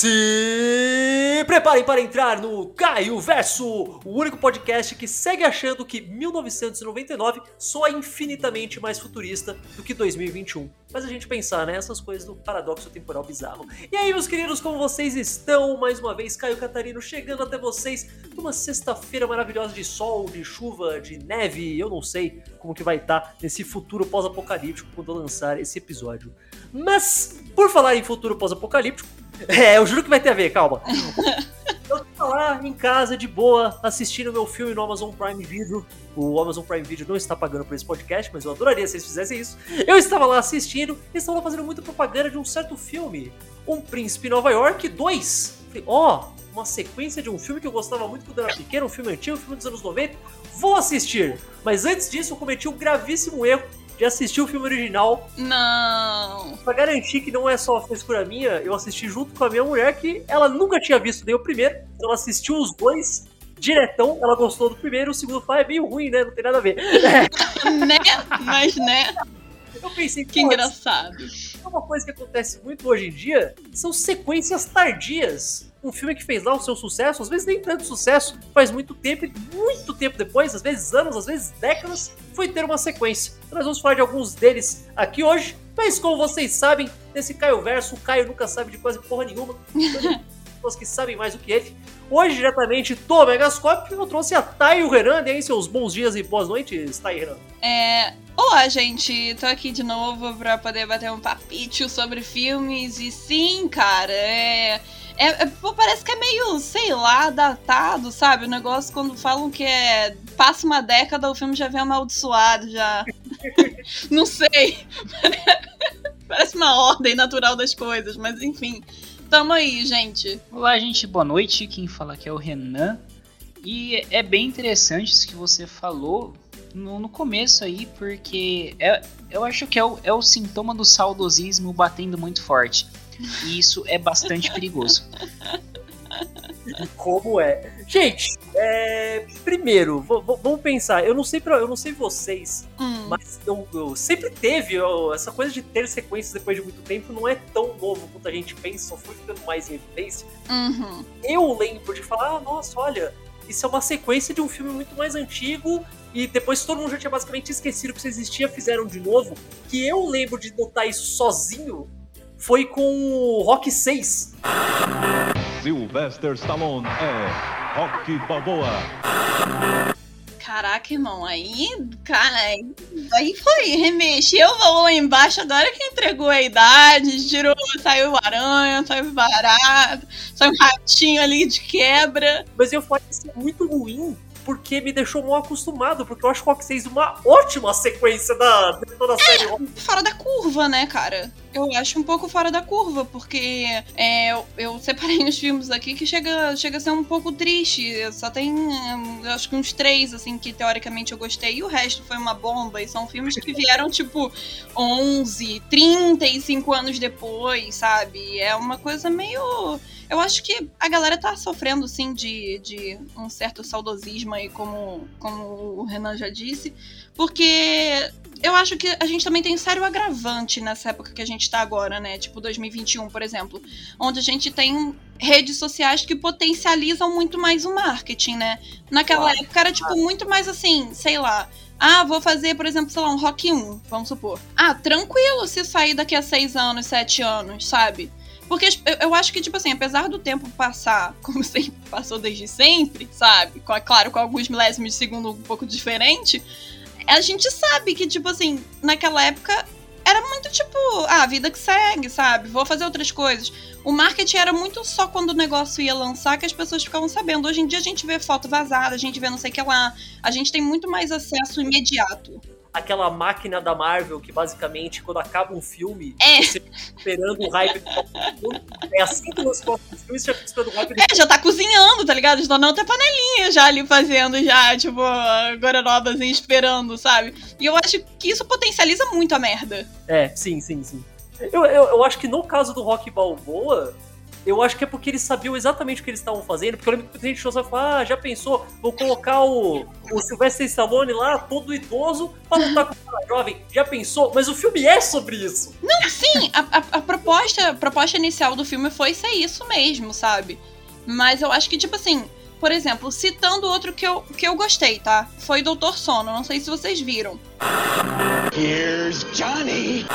Se preparem para entrar no Caio Verso, o único podcast que segue achando que 1999 soa infinitamente mais futurista do que 2021. Mas a gente pensar, né? Coisas do paradoxo temporal bizarro. E aí, meus queridos, como vocês estão? Mais uma vez, Caio Catarino chegando até vocês numa sexta-feira maravilhosa de sol, de chuva, de neve. Eu não sei como que vai estar nesse futuro pós-apocalíptico quando eu lançar esse episódio. Mas, por falar em futuro pós-apocalíptico, é, eu juro que vai ter a ver, calma. Eu tô lá em casa, de boa, assistindo meu filme no Amazon Prime Video. O Amazon Prime Video não está pagando por esse podcast, mas eu adoraria se eles fizessem isso. Eu estava lá assistindo e estavam lá fazendo muita propaganda de um certo filme. Um Príncipe Nova York 2. Falei, ó, oh, uma sequência de um filme que eu gostava muito quando era pequeno, um filme antigo, um filme dos anos 90. Vou assistir. Mas antes disso, eu cometi um gravíssimo erro de assistir o filme original. Não. Pra garantir que não é só frescura minha, eu assisti junto com a minha mulher, que ela nunca tinha visto nem o primeiro. Então ela assistiu os dois diretão, ela gostou do primeiro, o segundo foi é meio ruim, né? Não tem nada a ver. né? Mas, né? Eu pensei que engraçado. É uma coisa que acontece muito hoje em dia são sequências tardias um filme que fez lá o seu sucesso, às vezes nem tanto sucesso, faz muito tempo, muito tempo depois, às vezes anos, às vezes décadas, foi ter uma sequência. Então nós vamos falar de alguns deles aqui hoje, mas como vocês sabem, nesse Caio Verso, o Caio nunca sabe de quase porra nenhuma. pessoas que sabem mais do que ele. Hoje, diretamente do Megascope, eu trouxe a Thay e Renan. E aí, seus bons dias e boas noites, Thay e Renan. É... Olá, gente. Tô aqui de novo pra poder bater um papito sobre filmes. E sim, cara, é é, é, parece que é meio, sei lá, datado, sabe? O negócio quando falam que é. Passa uma década, o filme já vem amaldiçoado, já. Não sei. parece uma ordem natural das coisas, mas enfim. Tamo aí, gente. Olá, gente, boa noite. Quem fala aqui é o Renan. E é bem interessante isso que você falou no, no começo aí, porque é, eu acho que é o, é o sintoma do saudosismo batendo muito forte. E isso é bastante perigoso. Como é? Gente, é, primeiro, vamos pensar. Eu não sei pra, eu não sei vocês, hum. mas eu, eu, sempre teve eu, essa coisa de ter sequências depois de muito tempo. Não é tão novo quanto a gente pensa. Só foi ficando mais em evidência. Uhum. Eu lembro de falar, ah, nossa, olha, isso é uma sequência de um filme muito mais antigo e depois todo mundo já tinha basicamente esquecido que isso existia, fizeram de novo. Que eu lembro de notar isso sozinho foi com o Rock 6. Sylvester Stallone é Rock Balboa. Caraca, irmão, aí, cara, aí foi, remexeu o valor lá embaixo, agora que entregou a idade, tirou, saiu aranha, saiu barato, saiu um ratinho ali de quebra. Mas eu falei isso é muito ruim, porque me deixou mal acostumado, porque eu acho Rock 6 uma ótima sequência da, de toda a é, série. Fora da curva, né, cara? Eu acho um pouco fora da curva, porque é, eu, eu, separei uns filmes aqui que chega, chega a ser um pouco triste. Só tem, acho que uns três, assim, que teoricamente eu gostei, e o resto foi uma bomba. E são filmes que vieram, tipo, 11, 35 anos depois, sabe? É uma coisa meio eu acho que a galera tá sofrendo, sim, de, de um certo saudosismo aí, como, como o Renan já disse, porque eu acho que a gente também tem um sério agravante nessa época que a gente tá agora, né? Tipo 2021, por exemplo, onde a gente tem redes sociais que potencializam muito mais o marketing, né? Naquela claro. época era tipo muito mais assim, sei lá, ah, vou fazer, por exemplo, sei lá, um Rock 1, vamos supor. Ah, tranquilo se sair daqui a seis anos, sete anos, sabe? Porque eu acho que, tipo assim, apesar do tempo passar como sempre passou desde sempre, sabe? Claro, com alguns milésimos de segundo um pouco diferente, a gente sabe que, tipo assim, naquela época era muito tipo, ah, vida que segue, sabe? Vou fazer outras coisas. O marketing era muito só quando o negócio ia lançar que as pessoas ficavam sabendo. Hoje em dia a gente vê foto vazada, a gente vê não sei o que lá. A gente tem muito mais acesso imediato aquela máquina da Marvel que basicamente, quando acaba um filme, é. você fica esperando o hype. é assim que você dos filmes, você já fica esperando o hype. É, já tá cozinhando, tá ligado? Já não tem panelinha já ali fazendo, já, tipo, gororobazinho esperando, sabe? E eu acho que isso potencializa muito a merda. É, sim, sim, sim. Eu, eu, eu acho que no caso do Rock Balboa, eu acho que é porque eles sabiam exatamente o que eles estavam fazendo, porque eu lembro que a gente falar, ah, já pensou, vou colocar o, o Sylvester Stallone lá, todo idoso, pra lutar com o cara jovem, já pensou? Mas o filme é sobre isso. Não, sim, a, a, a, proposta, a proposta inicial do filme foi ser isso mesmo, sabe? Mas eu acho que, tipo assim, por exemplo, citando outro que eu, que eu gostei, tá? Foi Doutor Sono, não sei se vocês viram. Here's Johnny.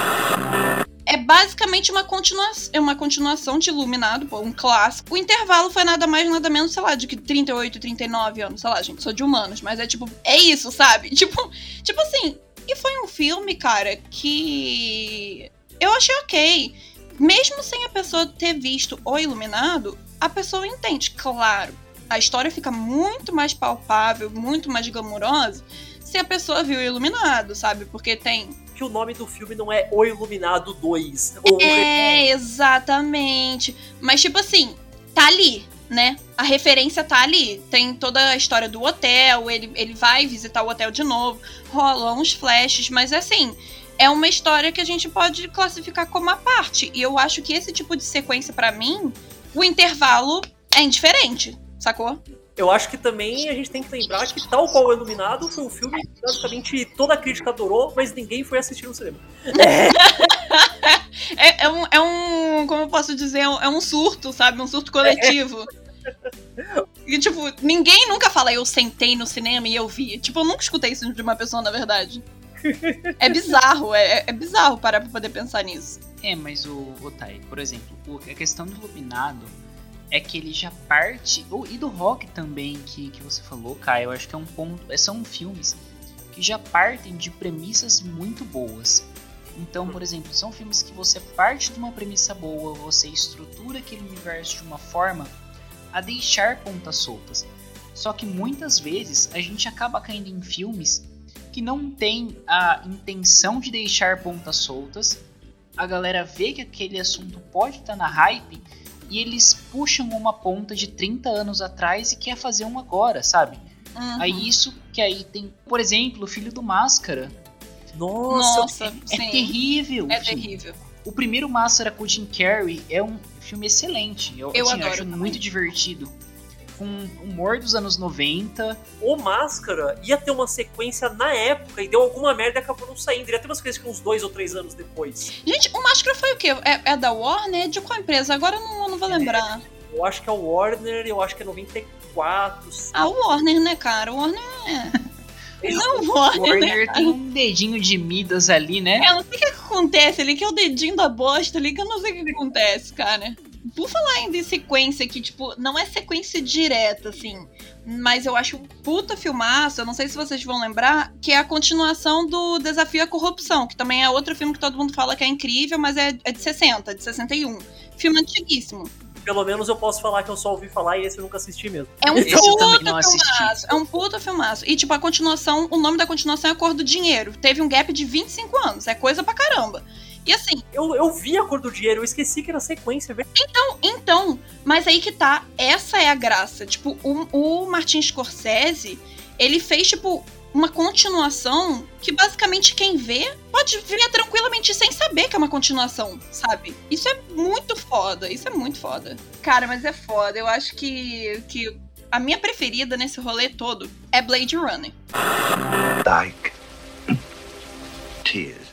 É basicamente uma, continua é uma continuação de Iluminado, pô, um clássico. O intervalo foi nada mais, nada menos, sei lá, de que 38, 39 anos, sei lá, gente, sou de humanos, mas é tipo, é isso, sabe? Tipo, tipo assim, e foi um filme, cara, que eu achei ok. Mesmo sem a pessoa ter visto O Iluminado, a pessoa entende, claro. A história fica muito mais palpável, muito mais glamurosa se a pessoa viu Iluminado, sabe? Porque tem que o nome do filme não é O Iluminado 2. Ou é, exatamente. Mas, tipo assim, tá ali, né? A referência tá ali. Tem toda a história do hotel, ele, ele vai visitar o hotel de novo, rolam uns flashes, mas assim. É uma história que a gente pode classificar como a parte. E eu acho que esse tipo de sequência, para mim, o intervalo é indiferente, sacou? Eu acho que também a gente tem que lembrar que, tal qual o Iluminado, foi um filme que basicamente toda a crítica adorou, mas ninguém foi assistir no cinema. É, é, um, é um. Como eu posso dizer? É um surto, sabe? Um surto coletivo. E, tipo, ninguém nunca fala eu sentei no cinema e eu vi. Tipo, eu nunca escutei isso de uma pessoa, na verdade. É bizarro, é, é bizarro parar pra poder pensar nisso. É, mas o, o Thay, por exemplo, a questão do Iluminado é que ele já parte. e do rock também, que, que você falou, Kai, eu acho que é um ponto. É, são filmes que já partem de premissas muito boas. Então, por exemplo, são filmes que você parte de uma premissa boa, você estrutura aquele universo de uma forma a deixar pontas soltas. Só que muitas vezes a gente acaba caindo em filmes que não tem a intenção de deixar pontas soltas. A galera vê que aquele assunto pode estar tá na hype e eles puxam uma ponta de 30 anos atrás e quer fazer um agora, sabe? Uhum. Aí isso que aí tem, por exemplo, o Filho do Máscara. Nossa, Nossa é, é terrível. É terrível. O primeiro Máscara com o Jim Carrey é um filme excelente. Eu, eu assim, adoro acho também. muito divertido com humor dos anos 90. O Máscara ia ter uma sequência na época e deu alguma merda e acabou não saindo. Ia ter uma sequência uns dois ou três anos depois. Gente, o Máscara foi o quê? É, é da Warner? É de qual empresa? Agora eu não, não vou lembrar. É, eu acho que é o Warner, eu acho que é 94. Ah, o Warner, né, cara? O Warner é. Não, o Warner, Warner né, tem um dedinho de Midas ali, né? Eu não sei o que acontece ali, que é o dedinho da bosta ali, que eu não sei o que acontece, cara. Por falar ainda em sequência que, tipo, não é sequência direta, assim. Mas eu acho um puta filmaço, eu não sei se vocês vão lembrar, que é a continuação do Desafio à Corrupção, que também é outro filme que todo mundo fala que é incrível, mas é, é de 60, de 61. Filme antiguíssimo. Pelo menos eu posso falar que eu só ouvi falar e esse eu nunca assisti mesmo. É um Esse puta filmaço. É um puta filmaço. E, tipo, a continuação, o nome da continuação é Cor do Dinheiro. Teve um gap de 25 anos. É coisa pra caramba. E assim, Eu, eu vi a cor do dinheiro, eu esqueci que era sequência, velho. então, então, mas aí que tá, essa é a graça. Tipo, o, o Martin Scorsese, ele fez, tipo, uma continuação que basicamente quem vê pode ver tranquilamente sem saber que é uma continuação, sabe? Isso é muito foda, isso é muito foda. Cara, mas é foda. Eu acho que, que a minha preferida nesse rolê todo é Blade Runner. Like tears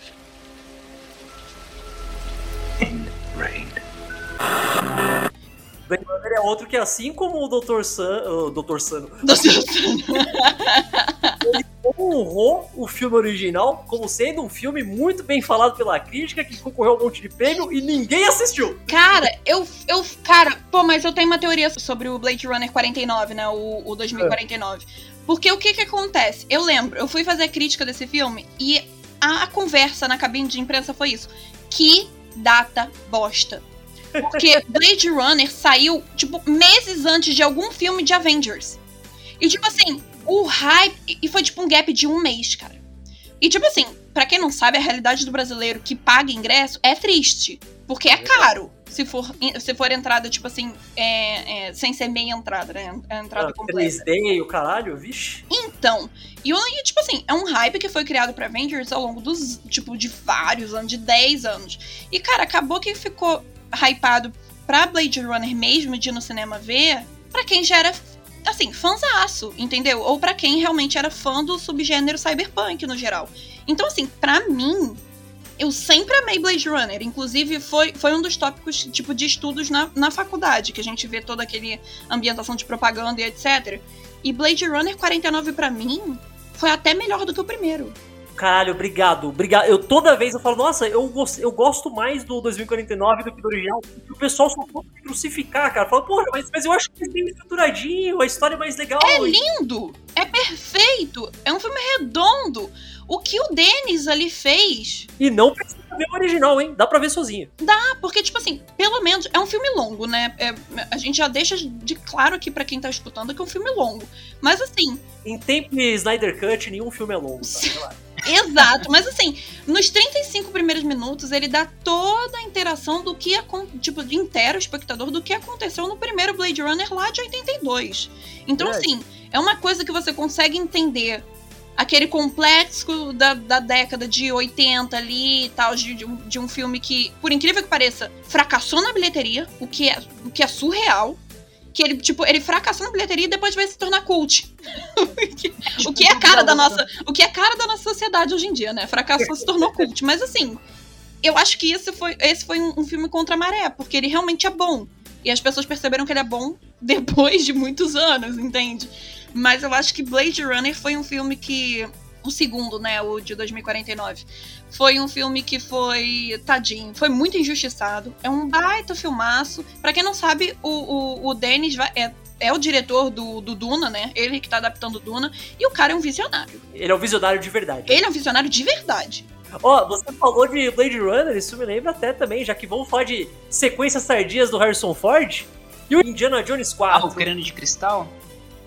Blade Runner é outro que, assim como o Dr. San, o Dr. Sano, honrou o filme original como sendo um filme muito bem falado pela crítica, que concorreu a um monte de prêmio e ninguém assistiu. Cara, eu, eu. Cara, pô, mas eu tenho uma teoria sobre o Blade Runner 49, né? O, o 2049. Porque o que que acontece? Eu lembro, eu fui fazer a crítica desse filme e a, a conversa na cabine de imprensa foi isso. Que data bosta. Porque Blade Runner saiu, tipo, meses antes de algum filme de Avengers. E, tipo assim, o hype. E foi, tipo, um gap de um mês, cara. E, tipo assim, pra quem não sabe, a realidade do brasileiro que paga ingresso é triste. Porque é caro. Se for, se for entrada, tipo assim, é, é, sem ser meia entrada, né? A entrada Ah, completa. 3D e o caralho, vixe. Então, e, e, tipo assim, é um hype que foi criado pra Avengers ao longo dos, tipo, de vários anos, de 10 anos. E, cara, acabou que ficou hypado pra Blade Runner mesmo, de ir no cinema ver, pra quem já era, assim, fãzaço, entendeu? Ou pra quem realmente era fã do subgênero cyberpunk, no geral. Então, assim, pra mim, eu sempre amei Blade Runner. Inclusive, foi, foi um dos tópicos, tipo, de estudos na, na faculdade, que a gente vê toda aquele ambientação de propaganda e etc. E Blade Runner 49, pra mim, foi até melhor do que o primeiro. Caralho, obrigado, obrigado. Eu toda vez eu falo, nossa, eu, gost, eu gosto mais do 2049 do que do original. O pessoal só pode crucificar, cara. Fala, porra, mas, mas eu acho que é bem estruturadinho, a história é mais legal. É lindo! É perfeito! É um filme redondo! O que o Denis ali fez. E não precisa ver o original, hein? Dá pra ver sozinho. Dá, porque, tipo assim, pelo menos. É um filme longo, né? É, a gente já deixa de claro aqui pra quem tá escutando que é um filme longo. Mas assim. Em tempo de Snyder Cut, nenhum filme é longo, tá? Exato, mas assim, nos 35 primeiros minutos ele dá toda a interação do que tipo inteiro o espectador do que aconteceu no primeiro Blade Runner lá de 82. Então é. assim, é uma coisa que você consegue entender aquele complexo da, da década de 80 ali e tal, de, de, um, de um filme que, por incrível que pareça, fracassou na bilheteria, o que é, o que é surreal que ele, tipo, ele fracassou na bilheteria e depois vai se tornar cult. o que é a cara da nossa, o que é cara da nossa sociedade hoje em dia, né? Fracassou se tornou cult, mas assim, eu acho que esse foi, esse foi um, um filme contra a maré, porque ele realmente é bom. E as pessoas perceberam que ele é bom depois de muitos anos, entende? Mas eu acho que Blade Runner foi um filme que o segundo, né, o de 2049, foi um filme que foi, tadinho, foi muito injustiçado. É um baita filmaço. Para quem não sabe, o, o, o Denis é, é o diretor do, do Duna, né? Ele que tá adaptando Duna. E o cara é um visionário. Ele é um visionário de verdade. Ele é um visionário de verdade. Ó, oh, você falou de Blade Runner, isso me lembra até também, já que vamos falar de sequências tardias do Harrison Ford. E o Indiana Jones 4. Ah, o Crânio de Cristal?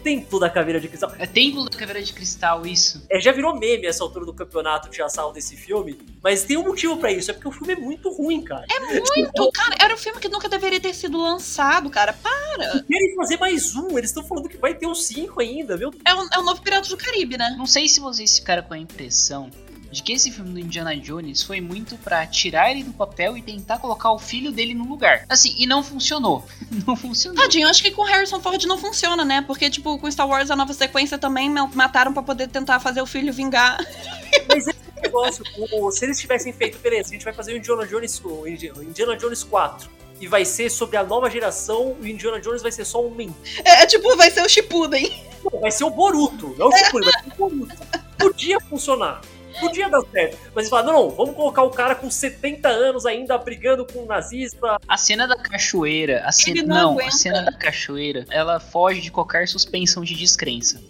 Templo da Caveira de Cristal. É Templo da Caveira de Cristal, isso. É, já virou meme essa altura do campeonato de assal desse filme, mas tem um motivo para isso, é porque o filme é muito ruim, cara. É muito, cara. Era um filme que nunca deveria ter sido lançado, cara. Para! Querem fazer mais um, eles estão falando que vai ter os cinco ainda, viu? É o, é o novo Piratas do Caribe, né? Não sei se vocês ficaram com a impressão de que esse filme do Indiana Jones foi muito para tirar ele do papel e tentar colocar o filho dele no lugar. Assim, e não funcionou. não funcionou. Tadinho, acho que com Harrison Ford não funciona, né? Porque, tipo, com Star Wars a nova sequência também mataram para poder tentar fazer o filho vingar. Mas esse negócio, se eles tivessem feito, beleza, a gente vai fazer o Indiana Jones, o Indiana Jones 4 e vai ser sobre a nova geração e o Indiana Jones vai ser só um menino. É, é, tipo, vai ser o Shippuden. vai ser o Boruto, não é o Shippuden, vai ser o Boruto. Podia funcionar. Podia dar certo. Mas eles falaram, não, não, vamos colocar o cara com 70 anos ainda brigando com um nazista. A cena da cachoeira, a cena, não, não a cena da cachoeira, ela foge de qualquer suspensão de descrença.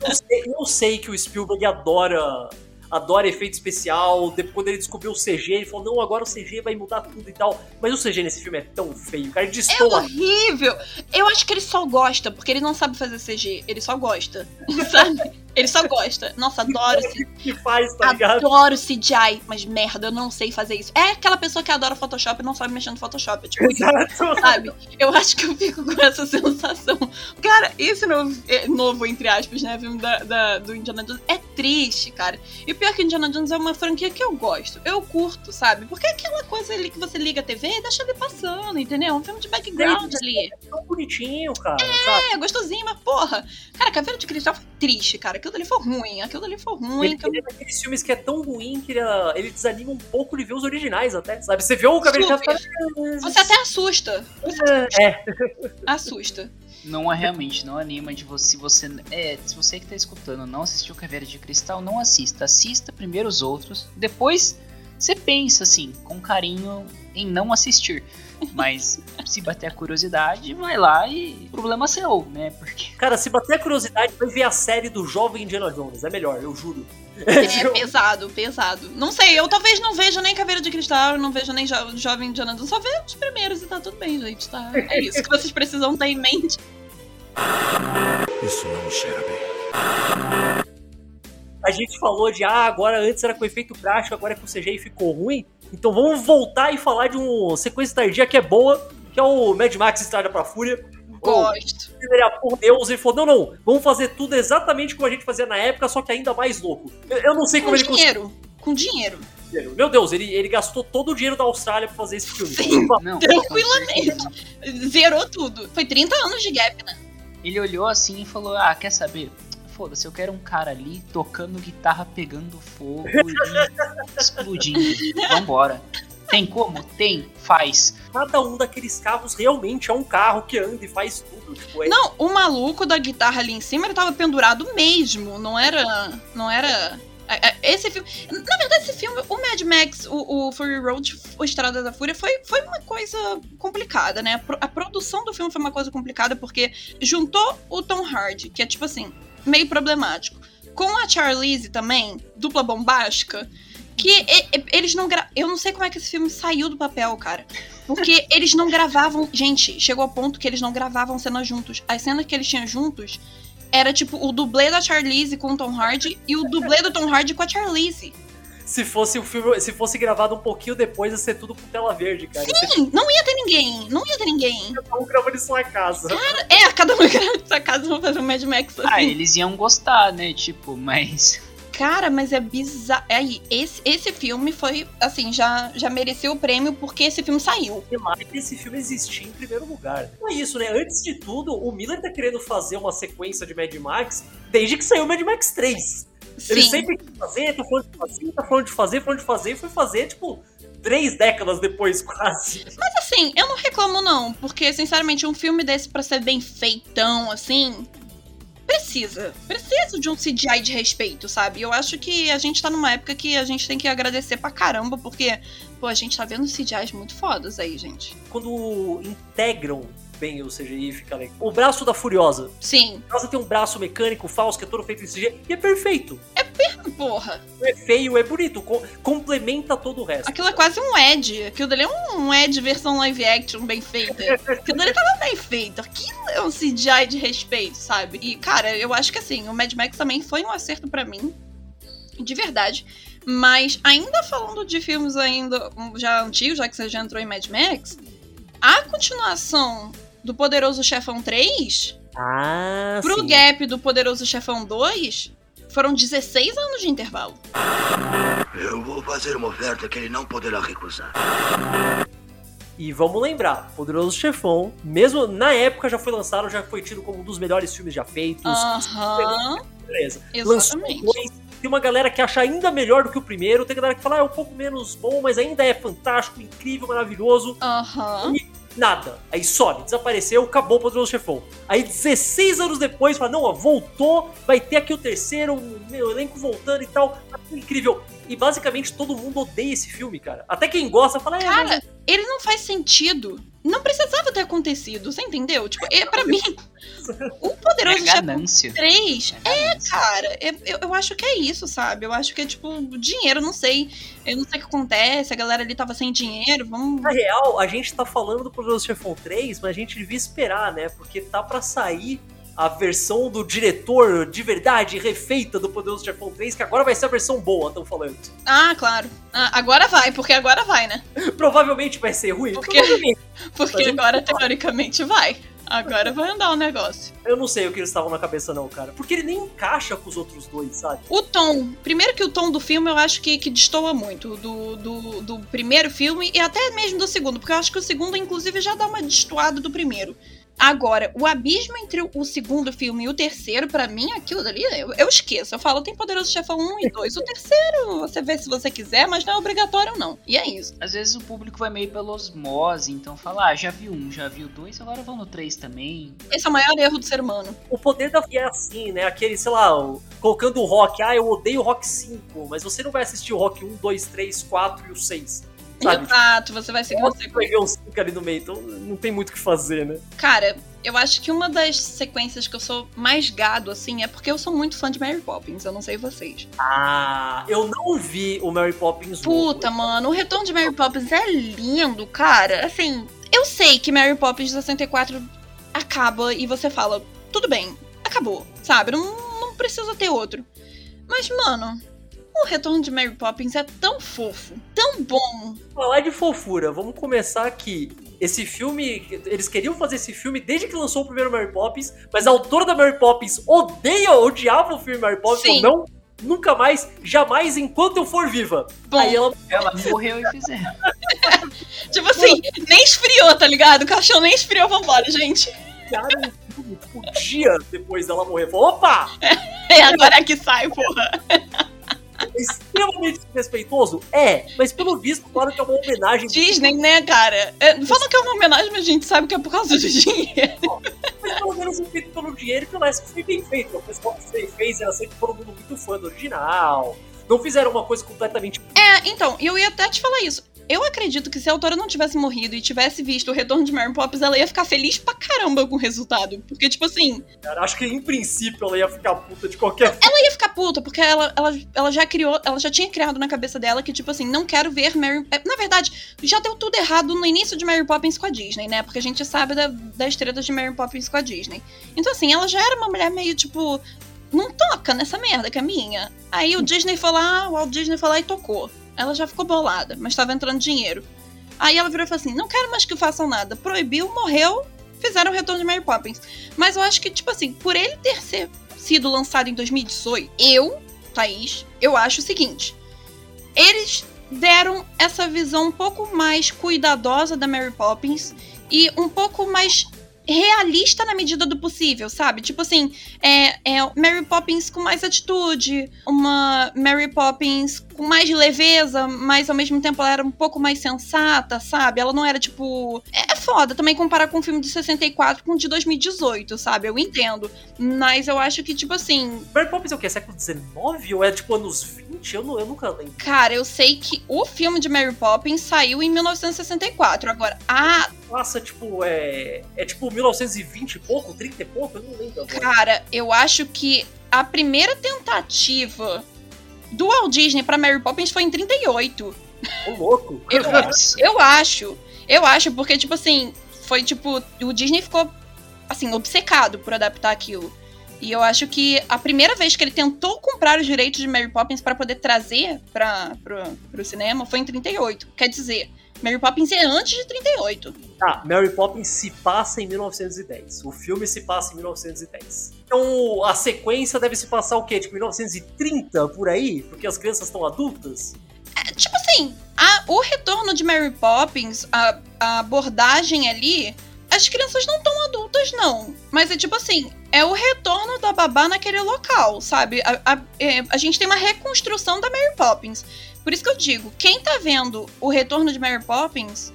eu, sei, eu sei que o Spielberg adora adora efeito especial. Depois, quando ele descobriu o CG, ele falou: não, agora o CG vai mudar tudo e tal. Mas o CG nesse filme é tão feio, cara. Ele É horrível! Eu acho que ele só gosta, porque ele não sabe fazer CG. Ele só gosta. Sabe? Ele só gosta. Nossa, adoro esse. que faz, tá ligado? Adoro CGI, mas merda, eu não sei fazer isso. É aquela pessoa que adora Photoshop e não sabe mexer no Photoshop. Tipo, Exato. Sabe? Eu acho que eu fico com essa sensação. Cara, esse novo, é, novo entre aspas, né? Filme da, da, do Indiana Jones é triste, cara. E o pior é que Indiana Jones é uma franquia que eu gosto. Eu curto, sabe? Porque é aquela coisa ali que você liga a TV e deixa ele passando, entendeu? É um filme de background ali. É tão bonitinho, cara. É, sabe? gostosinho, mas porra. Cara, Caveira de Cristal foi triste, cara aquilo ali foi ruim, aquilo ali foi ruim. Ele, ele é daqueles filmes que é tão ruim que ele, ele, desanima um pouco de ver os originais até, sabe? Você vê o Cabelo de Você até assusta. Você é. é. Assusta. Não é realmente, não anima de você. Se você, é, se você que tá escutando não assistiu Caveira de Cristal, não assista. Assista primeiro os outros, depois você pensa assim, com carinho em não assistir. Mas se bater a curiosidade, vai lá e problema seu, né? Porque... Cara, se bater a curiosidade, vai ver a série do jovem Indiana Jones. É melhor, eu juro. É pesado, pesado. Não sei, eu talvez não veja nem Caveira de Cristal, não vejo nem jo Jovem Indiana Jones. Só vejo os primeiros e tá tudo bem, gente. Tá? É isso que vocês precisam ter em mente. Isso não cheira bem. A gente falou de, ah, agora antes era com efeito prático, agora é com CGI e ficou ruim. Então vamos voltar e falar de uma sequência tardia que é boa, que é o Mad Max Estrada pra Fúria. Gosto. Ele por Deus e falou: não, não, vamos fazer tudo exatamente como a gente fazia na época, só que ainda mais louco. Eu, eu não sei com como dinheiro. ele Com dinheiro. Meu Deus, ele, ele gastou todo o dinheiro da Austrália pra fazer esse filme. Sim, não, tranquilamente. Zerou tudo. Foi 30 anos de gap, né? Ele olhou assim e falou: Ah, quer saber? Foda-se, eu quero um cara ali tocando guitarra, pegando fogo e explodindo. Vambora. Tem como? Tem, faz. Cada um daqueles carros realmente é um carro que anda e faz tudo. Tipo, é- Não, o maluco da guitarra ali em cima, ele tava pendurado mesmo. Não era. Não era. é, é, Esse filme. Na verdade, esse filme, o Mad Max, o, o Fury Road, o Estrada da Fúria, foi, foi uma coisa complicada, né? A, pro- a produção do filme foi uma coisa complicada porque juntou o Tom Hardy, que é tipo assim, meio problemático, com a Charlize também, dupla bombástica, que eles não gra... Eu não sei como é que esse filme saiu do papel, cara. Porque eles não gravavam. Gente, chegou ao ponto que eles não gravavam cenas juntos. As cenas que eles tinham juntos era tipo o dublê da Charlize com o Tom Hardy e o dublê do Tom Hardy com a Charlize. Se fosse o filme, se fosse gravado um pouquinho depois, ia ser tudo com tela verde, cara. Sim, não ia ter ninguém. Não ia ter ninguém. cada um gravando em sua casa. É, cada um grava na sua casa vão fazer um Mad Max assim. Ah, eles iam gostar, né? Tipo, mas. Cara, mas é bizarro. Aí, esse, esse filme foi, assim, já, já mereceu o prêmio porque esse filme saiu. esse filme existir em primeiro lugar. Não é isso, né? Antes de tudo, o Miller tá querendo fazer uma sequência de Mad Max desde que saiu o Mad Max 3. Ele Sim. sempre quis fazer, tá falando de fazer, tá falando de fazer, falando de fazer, e foi fazer, tipo, três décadas depois, quase. Mas assim, eu não reclamo não, porque sinceramente um filme desse pra ser bem feitão assim, precisa, precisa de um CGI de respeito, sabe? Eu acho que a gente tá numa época que a gente tem que agradecer pra caramba, porque pô, a gente tá vendo CGIs muito fodas aí, gente. Quando integram bem o CGI, fica legal. O braço da Furiosa. Sim, A Furiosa tem um braço mecânico falso que é todo feito em CGI e é perfeito. porra. Não é feio, é bonito. co- complementa todo o resto. Aquilo é quase um Ed. Aquilo dali é um Ed versão live action bem feita. Aquilo dali tava bem feito. Aquilo é um CGI de respeito, sabe? E, cara, eu acho que assim, o Mad Max também foi um acerto pra mim. De verdade. Mas ainda falando de filmes ainda um, já antigos, já que você já entrou em Mad Max, a continuação do Poderoso Chefão 3 Ah, pro sim. gap do Poderoso Chefão 2 foram 16 anos de intervalo. Eu vou fazer uma oferta que ele não poderá recusar. E vamos lembrar, Poderoso Chefão, mesmo na época já foi lançado, já foi tido como um dos melhores filmes já feitos. Aham, Beleza. Lançou exatamente. dois. Tem uma galera que acha ainda melhor do que o primeiro, tem galera que fala, ah, é um pouco menos bom, mas ainda é fantástico, incrível, maravilhoso. Aham. Nada. Aí some, desapareceu, acabou o Poderoso Chefão. Aí 16 anos depois, fala, não, ó, voltou, vai ter aqui o terceiro, o meu elenco voltando e tal. Incrível. E basicamente todo mundo odeia esse filme, cara. Até quem gosta fala, é, mas Cara, ele não faz sentido. Não precisava ter acontecido, você entendeu? Tipo, é para mim. O É Poderoso Chefão ganância. 3 É ganância. Cara, é- eu, eu acho que é isso, sabe? Eu acho que é tipo dinheiro, não sei. Eu não sei o que acontece, a galera ali tava sem dinheiro, vamos. Na real, a gente tá falando do Poderoso Chefão 3, mas a gente devia esperar, né? Porque tá pra sair a versão do diretor de verdade, refeita do Poderoso Chefão 3, que agora vai ser a versão boa, estão falando. Ah, claro. Ah, agora vai, porque agora vai, né? Provavelmente vai ser ruim. Porque-. Porque Mas eu- agora, teoricamente, vai. Agora vai andar o negócio. Eu não sei o que eles estavam na cabeça, não, cara. Porque ele nem encaixa com os outros dois, sabe? O tom. Primeiro que o tom do filme eu acho que, que destoa muito do, do, do primeiro filme e até mesmo do segundo, porque eu acho que o segundo, inclusive, já dá uma destoada do primeiro. Agora, o abismo entre o segundo filme e o terceiro, pra mim, aquilo dali, eu, eu esqueço. Eu falo, tem Poderoso Chefão 1 e 2. O terceiro, você vê se você quiser, mas não é obrigatório, não. E é isso. Às vezes o público vai meio pela osmose, então fala, ah, já viu um, já viu dois, agora vão no três também. Esse é o maior erro do ser humano. O poder da é assim, né? Aquele, sei lá, o- colocando o rock. Ah, eu odeio o rock 5, mas você não vai assistir o rock 1, 2, 3, 4 e o 6. Sabe? Exato, você vai uma Você vai ver os 5 ali no meio, então não tem muito o que fazer, né? Cara, eu acho que uma das sequências que eu sou mais gado, assim, é porque eu sou muito fã de Mary Poppins. Eu não sei vocês. Ah, eu não vi o Mary Poppins Puta, novo. mano, o retorno de Mary Poppins é lindo, cara. Assim, eu sei que Mary Poppins de 64 acaba e você fala, tudo bem, acabou, sabe? Não, não precisa ter outro. Mas, mano, o retorno de Mary Poppins é tão fofo, tão bom. Falar de fofura, vamos começar aqui. Esse filme, eles queriam fazer esse filme desde que lançou o primeiro Mary Poppins, mas a autora da Mary Poppins odeia, odiava o filme Mary Poppins, Sim. falou, não, nunca mais, jamais, enquanto eu for viva. Bom, Aí ela Ela morreu e fizeram. tipo assim, nem esfriou, tá ligado? O caixão nem esfriou, vambora, gente. criaram um filme, dia depois dela morrer. Falou, opa! É, agora é que sai, porra. Extremamente desrespeitoso? É, mas pelo visto, claro que é uma homenagem. Disney, né, cara? É, falam que é uma homenagem, mas a gente sabe que é por causa do dinheiro. Mas pelo menos é feito pelo dinheiro que o Last foi bem feito. O pessoal que fez era sempre todo mundo muito fã do original. Não fizeram uma coisa completamente. É, então, eu ia até te falar isso. Eu acredito que se a autora não tivesse morrido e tivesse visto o retorno de Mary Poppins, ela ia ficar feliz pra caramba com o resultado. Porque, tipo assim. Cara, acho que em princípio ela ia ficar puta de qualquer forma. Ela ia ficar puta, porque ela, ela, ela já criou, ela já tinha criado na cabeça dela que, tipo assim, não quero ver Mary. é, Na verdade, já deu tudo errado no início de Mary Poppins com a Disney, né? Porque a gente sabe da, das tretas de Mary Poppins com a Disney. Então, assim, ela já era uma mulher meio, tipo. Não toca nessa merda que é minha. Aí o Disney foi lá, o Walt Disney foi lá e tocou. Ela já ficou bolada, mas tava entrando dinheiro. Aí ela virou e falou assim: não quero mais que façam nada. Proibiu, morreu, fizeram o retorno de Mary Poppins. Mas eu acho que, tipo assim, por ele ter ser- sido lançado em 2018, eu, Thaís, eu acho o seguinte: eles deram essa visão um pouco mais cuidadosa da Mary Poppins e um pouco mais realista na medida do possível, sabe? Tipo assim, é, é Mary Poppins com mais atitude, uma Mary Poppins com mais leveza, mas ao mesmo tempo ela era um pouco mais sensata, sabe? Ela não era tipo. É é foda também comparar com um filme de 64 com um de 2018, sabe? Eu entendo. Mas eu acho que, tipo assim, Mary Poppins é o quê? Século XIX? Ou é tipo anos 20? Eu, não, eu nunca lembro. Cara, eu sei que o filme de Mary Poppins saiu em 1964. Agora, a Passa, tipo, é. É tipo 1920 e pouco, 30 e pouco? Eu não lembro agora. cara, eu acho que a primeira tentativa do Walt Disney pra Mary Poppins foi em 38. Ô, louco. Eu, eu acho. Eu acho, porque, tipo assim, foi tipo. O Disney ficou, assim, obcecado por adaptar aquilo. E eu acho que a primeira vez que ele tentou comprar os direitos de Mary Poppins pra poder trazer pro, pro cinema foi em 38. Quer dizer, Mary Poppins é antes de 38. Tá, Mary Poppins se passa em 1910. O filme se passa em 1910. Então a sequência deve se passar o quê? Tipo 1930 por aí? Porque as crianças estão adultas? É, tipo assim, a- o retorno de Mary Poppins, a, a abordagem ali, as crianças não estão adultas, não. Mas é tipo assim, é o retorno da babá naquele local, sabe? A, a- é, a gente tem uma reconstrução da Mary Poppins. Por isso que eu digo, quem tá vendo o retorno de Mary Poppins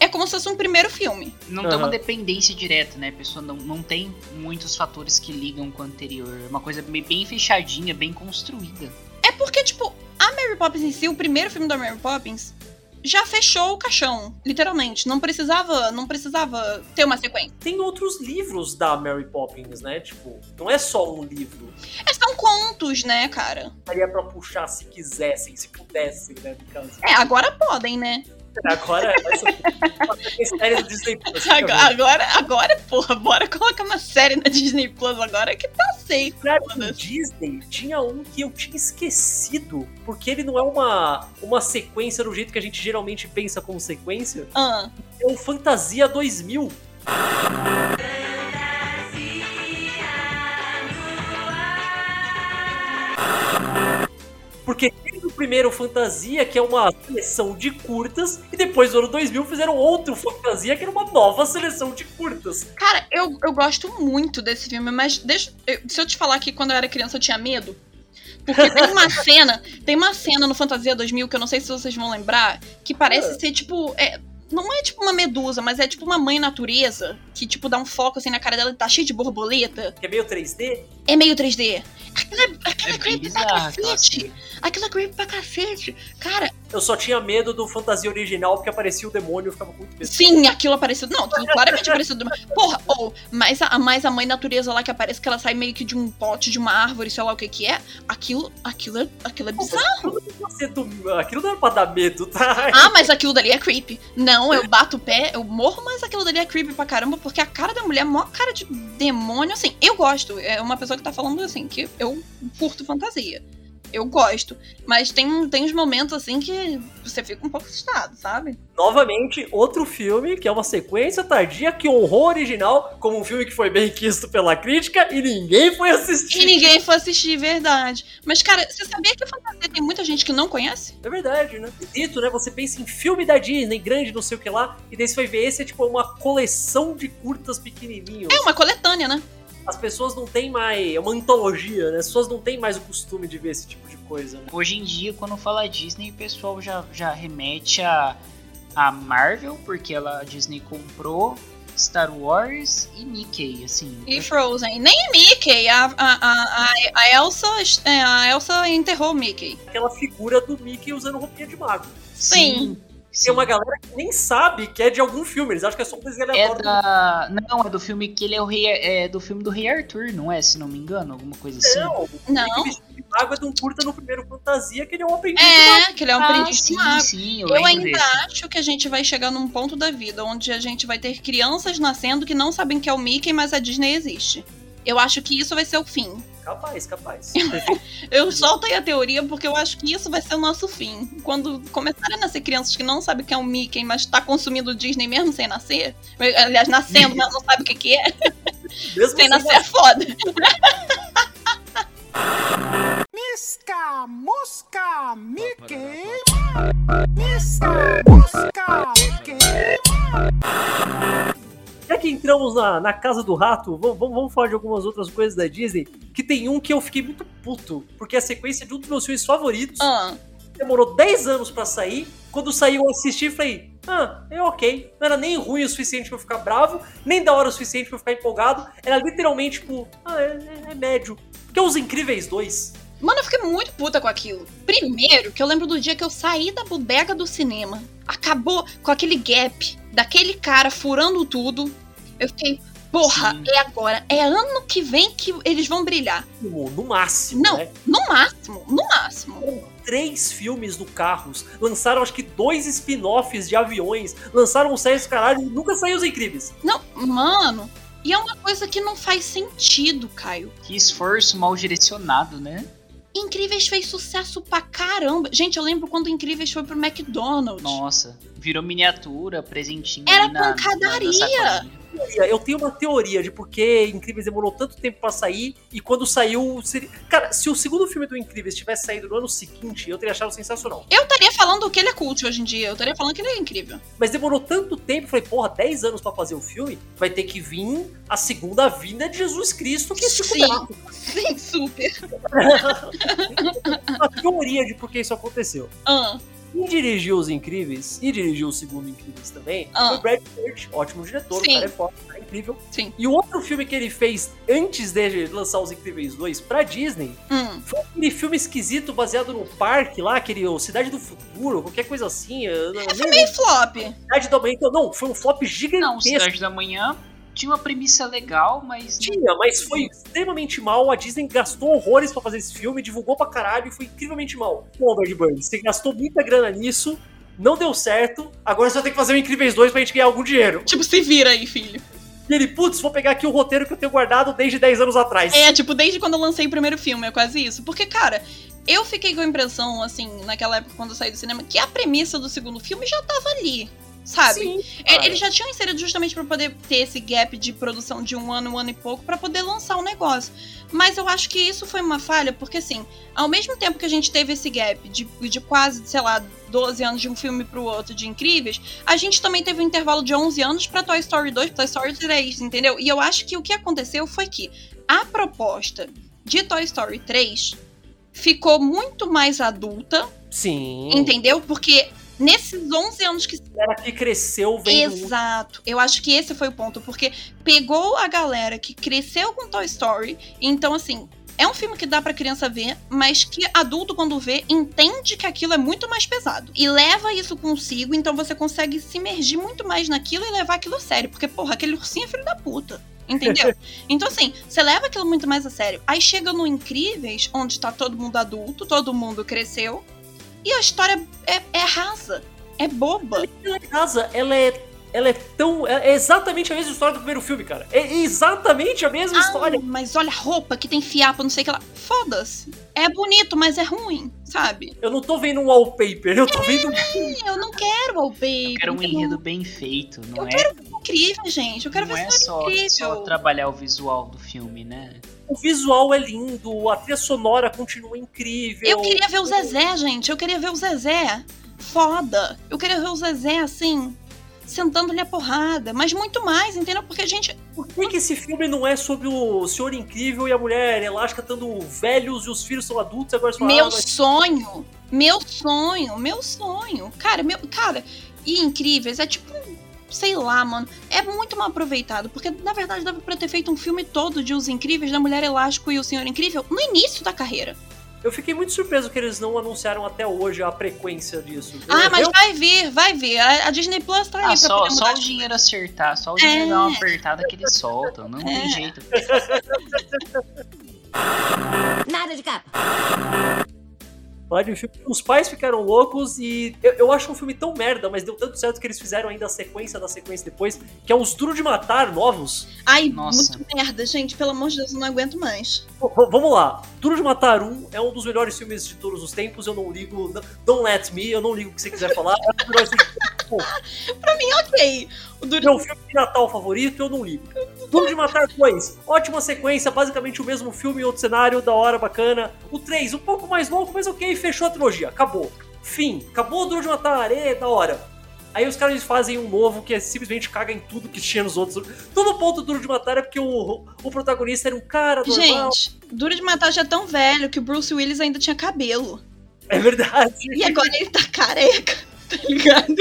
é como se fosse um primeiro filme. Não tem uma dependência direta, né? A pessoa não, não tem muitos fatores que ligam com o anterior. É uma coisa bem, bem fechadinha, bem construída. É porque, tipo, a Mary Poppins em si, o primeiro filme da Mary Poppins, já fechou o caixão, literalmente. Não precisava, não precisava ter uma sequência. Tem outros livros da Mary Poppins, né? Tipo, não é só um livro. É, são contos, né, cara? Daria pra puxar se quisessem, se pudessem, né? No caso. É, agora podem, né? Agora essa série Disney Plus. Agora, agora, porra, bora colocar uma série na Disney Plus agora que tá. Sério, do foda-se. Disney tinha um que eu tinha esquecido, porque ele não é uma, uma sequência do jeito que a gente geralmente pensa como sequência. Ah, É o Fantasia 2000. Porque primeiro Fantasia, que é uma seleção de curtas, e depois do ano 2000 fizeram outro Fantasia, que era uma nova seleção de curtas. cara, eu, eu gosto muito desse filme, mas deixa, eu- se eu te falar que quando eu era criança eu tinha medo. Porque tem uma cena, tem uma cena no Fantasia 2000 que eu não sei se vocês vão lembrar, que parece Ah. ser tipo, é, não é tipo uma medusa, mas é tipo uma mãe natureza, que tipo dá um foco assim na cara dela e tá cheio de borboleta. Que é meio 3D. É meio 3D. Aquilo é, aquilo é, É creepy pra cacete. Aquilo é creepy pra cacete. Cara, Eu só tinha medo do Fantasia original, porque aparecia o demônio e eu ficava muito medo. sim, aquilo apareceu. Não, aquilo claramente apareceu. do- Porra, ou, mas a, mais a mãe natureza lá que aparece que ela sai meio que de um pote, de uma árvore, sei lá o que que é. Aquilo, aquilo, é, aquilo é bizarro. Aquilo não era pra dar medo, tá? Ah, mas aquilo dali é creepy. Não, eu bato o pé, eu morro, mas aquilo dali é creepy pra caramba, porque a cara da mulher é mó cara de demônio, assim. Eu gosto. É uma pessoa que tá falando assim, que eu curto fantasia. Eu gosto. Mas tem, tem uns momentos assim que você fica um pouco assustado, sabe? Novamente, outro filme que é uma sequência tardia que honrou o original como um filme que foi bem quisto pela crítica e ninguém foi assistir. E ninguém foi assistir, verdade. Mas, cara, você sabia que fantasia tem muita gente que não conhece? É verdade, né? Dito, né? Você pensa em filme da Disney, grande, não sei o que lá, e daí você vai ver esse é tipo uma coleção de curtas pequenininhos. É uma coletânea, né? As pessoas não têm mais. É uma antologia, né? As pessoas não têm mais o costume de ver esse tipo de coisa, né? Hoje em dia, quando fala Disney, o pessoal já, já remete a, a Marvel, porque ela, a Disney comprou Star Wars e Mickey, assim. E Frozen. Nem Mickey. A, a, a, a, Elsa, é, a Elsa enterrou o Mickey. Aquela figura do Mickey usando roupinha de mago. Sim. Tem uma galera que nem sabe que é de algum filme, eles acham que é só um desenho É aleatório. da. Não, é do filme que ele é o rei. É do filme do Rei Arthur, não é? Se não me engano, alguma coisa assim. Não, o Não. De mago é de um curta no primeiro fantasia que ele é um aprendiz. É, que ele é um Ah, aprendiz de sim, mago. sim, eu, Eu ainda desse. acho que a gente vai chegar num ponto da vida onde a gente vai ter crianças nascendo que não sabem que é o Mickey, mas a Disney existe. Eu acho que isso vai ser o fim. Capaz, capaz. Eu soltei a teoria porque eu acho que isso vai ser o nosso fim. Quando começarem a nascer crianças que não sabem que é o Mickey, mas tá consumindo Disney mesmo sem nascer. Aliás, nascendo, mas não sabe o que, que é. Mesmo Sem nascer é foda. Misca, mosca, Mickey. Misca, mosca, Mickey. Que entramos na, na casa do rato, vamos, vamos, falar de algumas outras coisas da Disney. Que tem um que eu fiquei muito puto, porque é a sequência de um dos meus filmes favoritos Ah, demorou 10 anos pra sair. Quando saiu, eu assisti e falei, ah, é ok. Não era nem ruim o suficiente pra eu ficar bravo, nem da hora o suficiente pra eu ficar empolgado. Era literalmente, tipo, ah, é, é- é médio. Que é Os Incríveis 2. Mano, eu fiquei muito puta com aquilo. Primeiro, que eu lembro do dia que eu saí da bodega do cinema. Acabou com aquele gap daquele cara furando tudo. Eu fiquei, porra, Sim. é agora. É ano que vem que eles vão brilhar. No, máximo, Não. né? No máximo, no máximo. Três filmes do Carros. Lançaram, acho que, dois spin-offs de aviões. Lançaram séries caralho e nunca saiu Os Incríveis. Não, mano. E é uma coisa que não faz sentido, Caio. Que esforço mal direcionado, né? Incríveis fez sucesso pra caramba. Gente, eu lembro quando Incríveis foi pro McDonald's. Nossa, virou miniatura, presentinho. Era pancadaria. Teoria, Eu tenho uma teoria de por que Incríveis demorou tanto tempo pra sair e quando saiu. seria- Cara, se o segundo filme do Incríveis tivesse saído no ano seguinte, eu teria achado sensacional. Eu estaria falando que ele é cult hoje em dia. Eu estaria falando que ele é incrível. Mas demorou tanto tempo, falei, porra, 10 anos pra fazer o filme, vai ter que vir a segunda vinda de Jesus Cristo, que é Chico Sim. Sim, super. Uma teoria de por que isso aconteceu. Ah, Quem dirigiu Os Incríveis e dirigiu o segundo Incríveis também Ah. foi o Brad Pitt, ótimo diretor, Sim. o cara é foda, é incrível. Sim. E o outro filme que ele fez antes de lançar Os Incríveis 2 pra Disney hum. foi aquele filme esquisito baseado no parque lá, aquele o Cidade do Futuro, qualquer coisa assim. eu não- nem Meio flop. Cidade da Manhã. Então, não, foi um flop Não, gigantesco. Cidade da Manhã tinha uma premissa legal, mas. Tinha, mas foi extremamente mal. A Disney gastou horrores pra fazer esse filme, divulgou pra caralho e foi incrivelmente mal. Pô, Bird Bird, você gastou muita grana nisso, não deu certo, agora você vai ter que fazer o Incríveis 2 pra gente ganhar algum dinheiro. Tipo, se vira aí, filho. E ele, putz, vou pegar aqui o roteiro que eu tenho guardado desde 10 anos atrás. É, tipo, desde quando eu lancei o primeiro filme, é quase isso. Porque, cara, eu fiquei com a impressão, assim, naquela época quando eu saí do cinema, que a premissa do segundo filme já tava ali. Sabe? Sim, cara. Eles já tinham inserido justamente pra poder ter esse gap de produção de um ano, um ano e pouco, pra poder lançar o negócio. Mas eu acho que isso foi uma falha, porque assim, ao mesmo tempo que a gente teve esse gap de, de quase, sei lá, 12 anos de um filme pro outro de incríveis, a gente também teve um intervalo de 11 anos pra Toy Story 2, Toy Story 3, entendeu? E eu acho que o que aconteceu foi que a proposta de Toy Story 3 ficou muito mais adulta, Sim. entendeu? Porque nesses 11 anos que Era que cresceu vendo. Exato. Eu acho que esse foi o ponto, porque pegou a galera que cresceu com Toy Story, então assim, é um filme que dá pra criança ver, mas que adulto quando vê entende que aquilo é muito mais pesado e leva isso consigo, então você consegue se imergir muito mais naquilo e levar aquilo a sério, porque porra, aquele ursinho é filho da puta. Entendeu? então, assim, você leva aquilo muito mais a sério. Aí chega no Incríveis, onde tá todo mundo adulto, todo mundo cresceu, e a história é, é rasa, é boba. Ela é casa, ela é. Ela é tão. É exatamente a mesma história do primeiro filme, cara. É exatamente a mesma história. Ah, mas olha a roupa que tem fiapo, não sei o que lá. Foda-se. É bonito, mas é ruim, sabe? Eu não tô vendo um wallpaper, eu tô vendo. Eu não quero wallpaper. Eu quero um enredo bem feito, não Eu é? quero incrível, gente. Eu quero não ver é história só, incrível. só trabalhar o visual do filme, né? O visual é lindo, a trilha sonora continua incrível. Eu queria ver o Zezé, gente. Eu queria ver o Zezé. Foda. Eu queria ver o Zezé assim. sentando-lhe a porrada, mas muito mais, entendeu? Porque a gente. Por que, que esse filme não é sobre o Senhor Incrível e a mulher elástica estando velhos e os filhos são adultos e agora fala, Meu mas- sonho, meu sonho, meu sonho. Cara, meu. Cara, e incríveis, é tipo. Sei lá, mano. É muito mal aproveitado. Porque, na verdade, dava pra ter feito um filme todo de Os Incríveis, da Mulher Elástico e o Senhor Incrível no início da carreira. Eu fiquei muito surpreso que eles não anunciaram até hoje a frequência disso. Ah, Eu- mas eu- vai vir, vai vir. A, a Disney Plus tá aí Ah, pra só, poder só mudar o dinheiro acertar, só o dinheiro É. dar uma apertada que eles soltam. Não tem É. jeito. Nada de capa. Falar de um filme. Os pais ficaram loucos e eu, eu acho um filme tão merda, mas deu tanto certo que eles fizeram ainda a sequência da sequência depois, que é os Duro de Matar novos. Ai, Nossa. muito merda, gente. Pelo amor de Deus, eu não aguento mais. V- vamos lá. Duro de Matar 1 é um dos melhores filmes de todos os tempos. Eu não ligo. Don't let me, eu não ligo o que você quiser falar. É um os tempos. Pra mim, ok. O Duro Meu filme de Natal favorito, eu não ligo. Duro de Matar 2, ótima sequência, basicamente o mesmo filme, outro cenário, da hora, bacana. O 3, um pouco mais louco, mas ok, fechou a trilogia, acabou. Fim, acabou o Duro de Matar, é, da hora. Aí os caras fazem um novo que é simplesmente caga em tudo que tinha nos outros. Todo ponto Duro de Matar é porque o, o protagonista era um cara normal. Gente, Duro de Matar já é tão velho que o Bruce Willis ainda tinha cabelo. É verdade. E agora ele tá careca, tá ligado?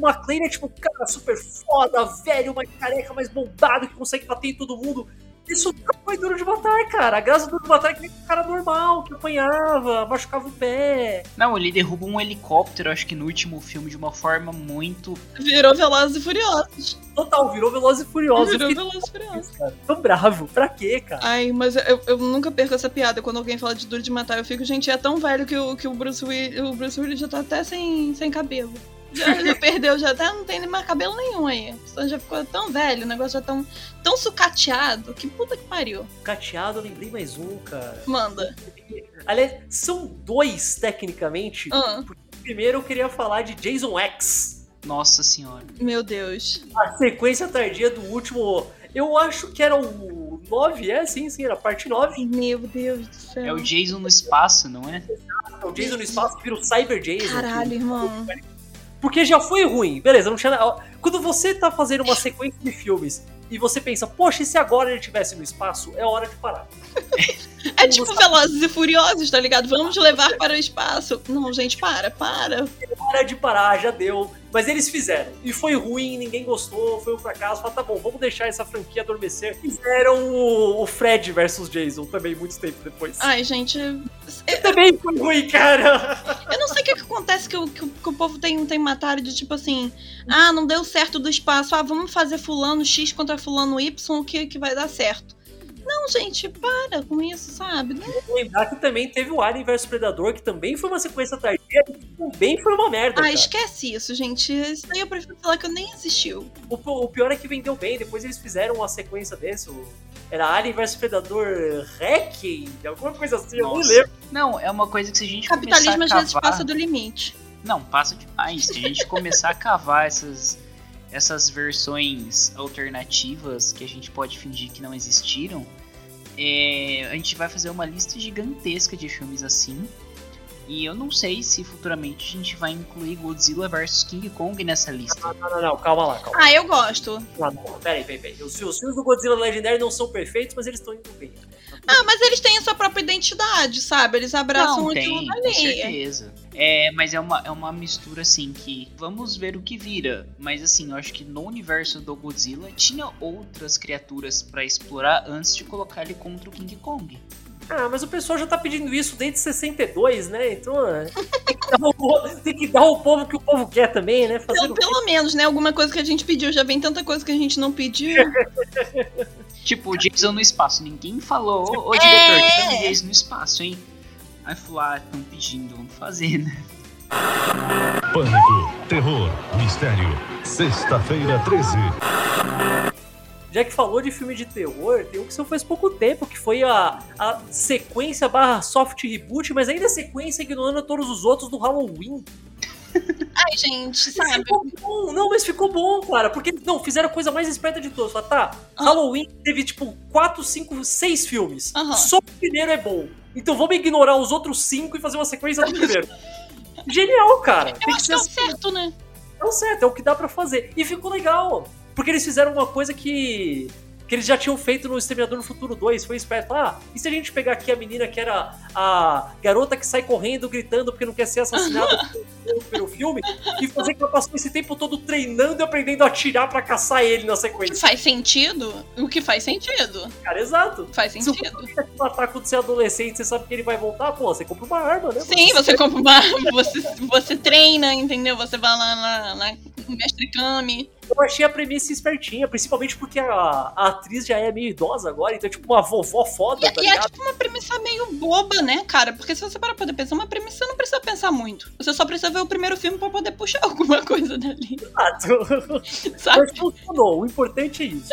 O McLean é tipo um cara super foda, velho, mais careca, mais bombado, que consegue bater em todo mundo. Isso nunca foi duro de matar, cara. A graça do duro de matar é que nem um cara normal, que apanhava, machucava o pé. Não, ele derruba um helicóptero, acho que no último filme, de uma forma muito. Virou Velozes e Furiosos. Total, virou Velozes e Furiosos. Virou Velozes e Furiosos. cara, tão bravo. Pra quê, cara? Ai, mas eu, eu nunca perco essa piada. Quando alguém fala de Duro de Matar, eu fico, gente, é tão velho que o, que o, Bruce, Willis, o Bruce Willis já tá até sem, sem cabelo. Já, já perdeu, já até não tem nem mais cabelo nenhum aí. Então já ficou tão velho, o negócio já tão, tão sucateado. Que puta que pariu. Cateado, eu lembrei mais um, cara. Manda. Aliás, são dois, tecnicamente. Ah, Primeiro eu queria falar de Jason X. Nossa senhora. meu Deus. A sequência tardia do último. Eu acho que era o 9, é? Sim, sim, era a parte 9. Meu Deus do céu. É o Jason no espaço, não é? É o Jason no espaço que vira o Cyber Jason. Caralho, irmão. Porque já foi ruim, beleza, não tinha. Quando você tá fazendo uma sequência de filmes e você pensa, poxa, e se agora ele estivesse no espaço, é hora de parar. É tipo Velozes e Furiosos, tá ligado? Vamos levar para o espaço. Não, gente, para, para. Hora de parar, já deu. Mas eles fizeram. E foi ruim, ninguém gostou, foi um fracasso. Falaram, tá bom, vamos deixar essa franquia adormecer. Fizeram o, o Fred versus Jason também, muito tempo depois. Ai, gente. E também foi ruim, cara. Eu não sei o que, que acontece que o, que, que o povo tem, tem matário de tipo assim. Ah, não deu certo do espaço. Ah, vamos fazer fulano X contra fulano Y que, que vai dar certo. Não, gente, para com isso, sabe? Não- Vou lembrar que também teve o Alien vs Predador, que também foi uma sequência tardia, e também foi uma merda. Ah, cara. esquece isso, gente. Isso daí eu prefiro falar que eu nem assistiu. O, o pior é que vendeu bem, depois eles fizeram uma sequência desse. o- Era Alien vs Predador Requiem, alguma coisa assim, eu nem Nossa. lembro. Não, é uma coisa que se a gente Capitalismo começar às vezes cavar... passa do limite. Não, passa demais. Se a gente começar a cavar essas, essas versões alternativas que a gente pode fingir que não existiram, é, a gente vai fazer uma lista gigantesca de filmes assim. E eu não sei se futuramente a gente vai incluir Godzilla vs King Kong nessa lista. Não, não, não, calma lá, calma Ah, eu gosto. Não, peraí, peraí, peraí. Os, os filmes do Godzilla Legendary não são perfeitos, mas eles estão indo bem. Ah, mas eles têm a sua própria identidade, sabe? Eles abraçam não, aquilo tem, com ali. certeza. É, mas é uma, é uma mistura assim que vamos ver o que vira. Mas assim, eu acho que no universo do Godzilla tinha outras criaturas pra explorar antes de colocar ele contra o King Kong. Ah, mas o pessoal já tá pedindo isso desde 62, né? Então é, tem que dar o, povo- tem que dar ao povo que o povo quer também, né? Fazer Pelo, o quê? pelo menos, né? Alguma coisa que a gente pediu. Já vem tanta coisa que a gente não pediu. Tipo, o Jason no espaço. Ninguém falou, ô, ô É. diretor, que tem um Jason no espaço, hein? Aí ah, estão pedindo, vamos fazer, né? Pânico, terror, mistério. Sexta-feira 13. Já que falou de filme de terror, tem um que saiu faz pouco tempo, que foi a, a sequência barra soft reboot, mas ainda é sequência ignorando todos os outros do Halloween. Ai, gente, sabe? Ficou bom, não, mas ficou bom, cara, porque não, fizeram a coisa mais esperta de todos. Falaram, tá, Ah. Halloween teve tipo 4, 5, 6 filmes. Aham. Só o primeiro é bom. Então vamos ignorar os outros 5 e fazer uma sequência do primeiro. Genial, cara. Eu Tem que acho que ser é o assim. certo, né? é o certo, é o que dá pra fazer. E ficou legal. Porque eles fizeram uma coisa que. Que eles já tinham feito no Exterminador no Futuro 2, foi esperto. Ah, e se a gente pegar aqui a menina que era a garota que sai correndo, gritando porque não quer ser assassinada primeiro filme, e fazer que ela passou esse tempo todo treinando e aprendendo a atirar pra caçar ele na O que sequência. faz sentido? O que faz sentido? Cara, exato. Faz Se sentido. quer te matar quando você é adolescente, você sabe que ele vai voltar, pô, você compra uma arma, né? Sim, você compra uma. Você, você treina, entendeu? Você vai lá na, na Mestre Kami. Eu achei a premissa espertinha, principalmente porque a, a atriz já é meio idosa agora, então é tipo uma vovó foda, E, tá e é tipo uma premissa meio boba, né, cara? Porque se você parar pra poder pensar, uma premissa você não precisa pensar muito. Você só precisa ver o primeiro filme pra poder puxar alguma coisa dali, Exato. sabe? Mas funcionou, o importante é isso.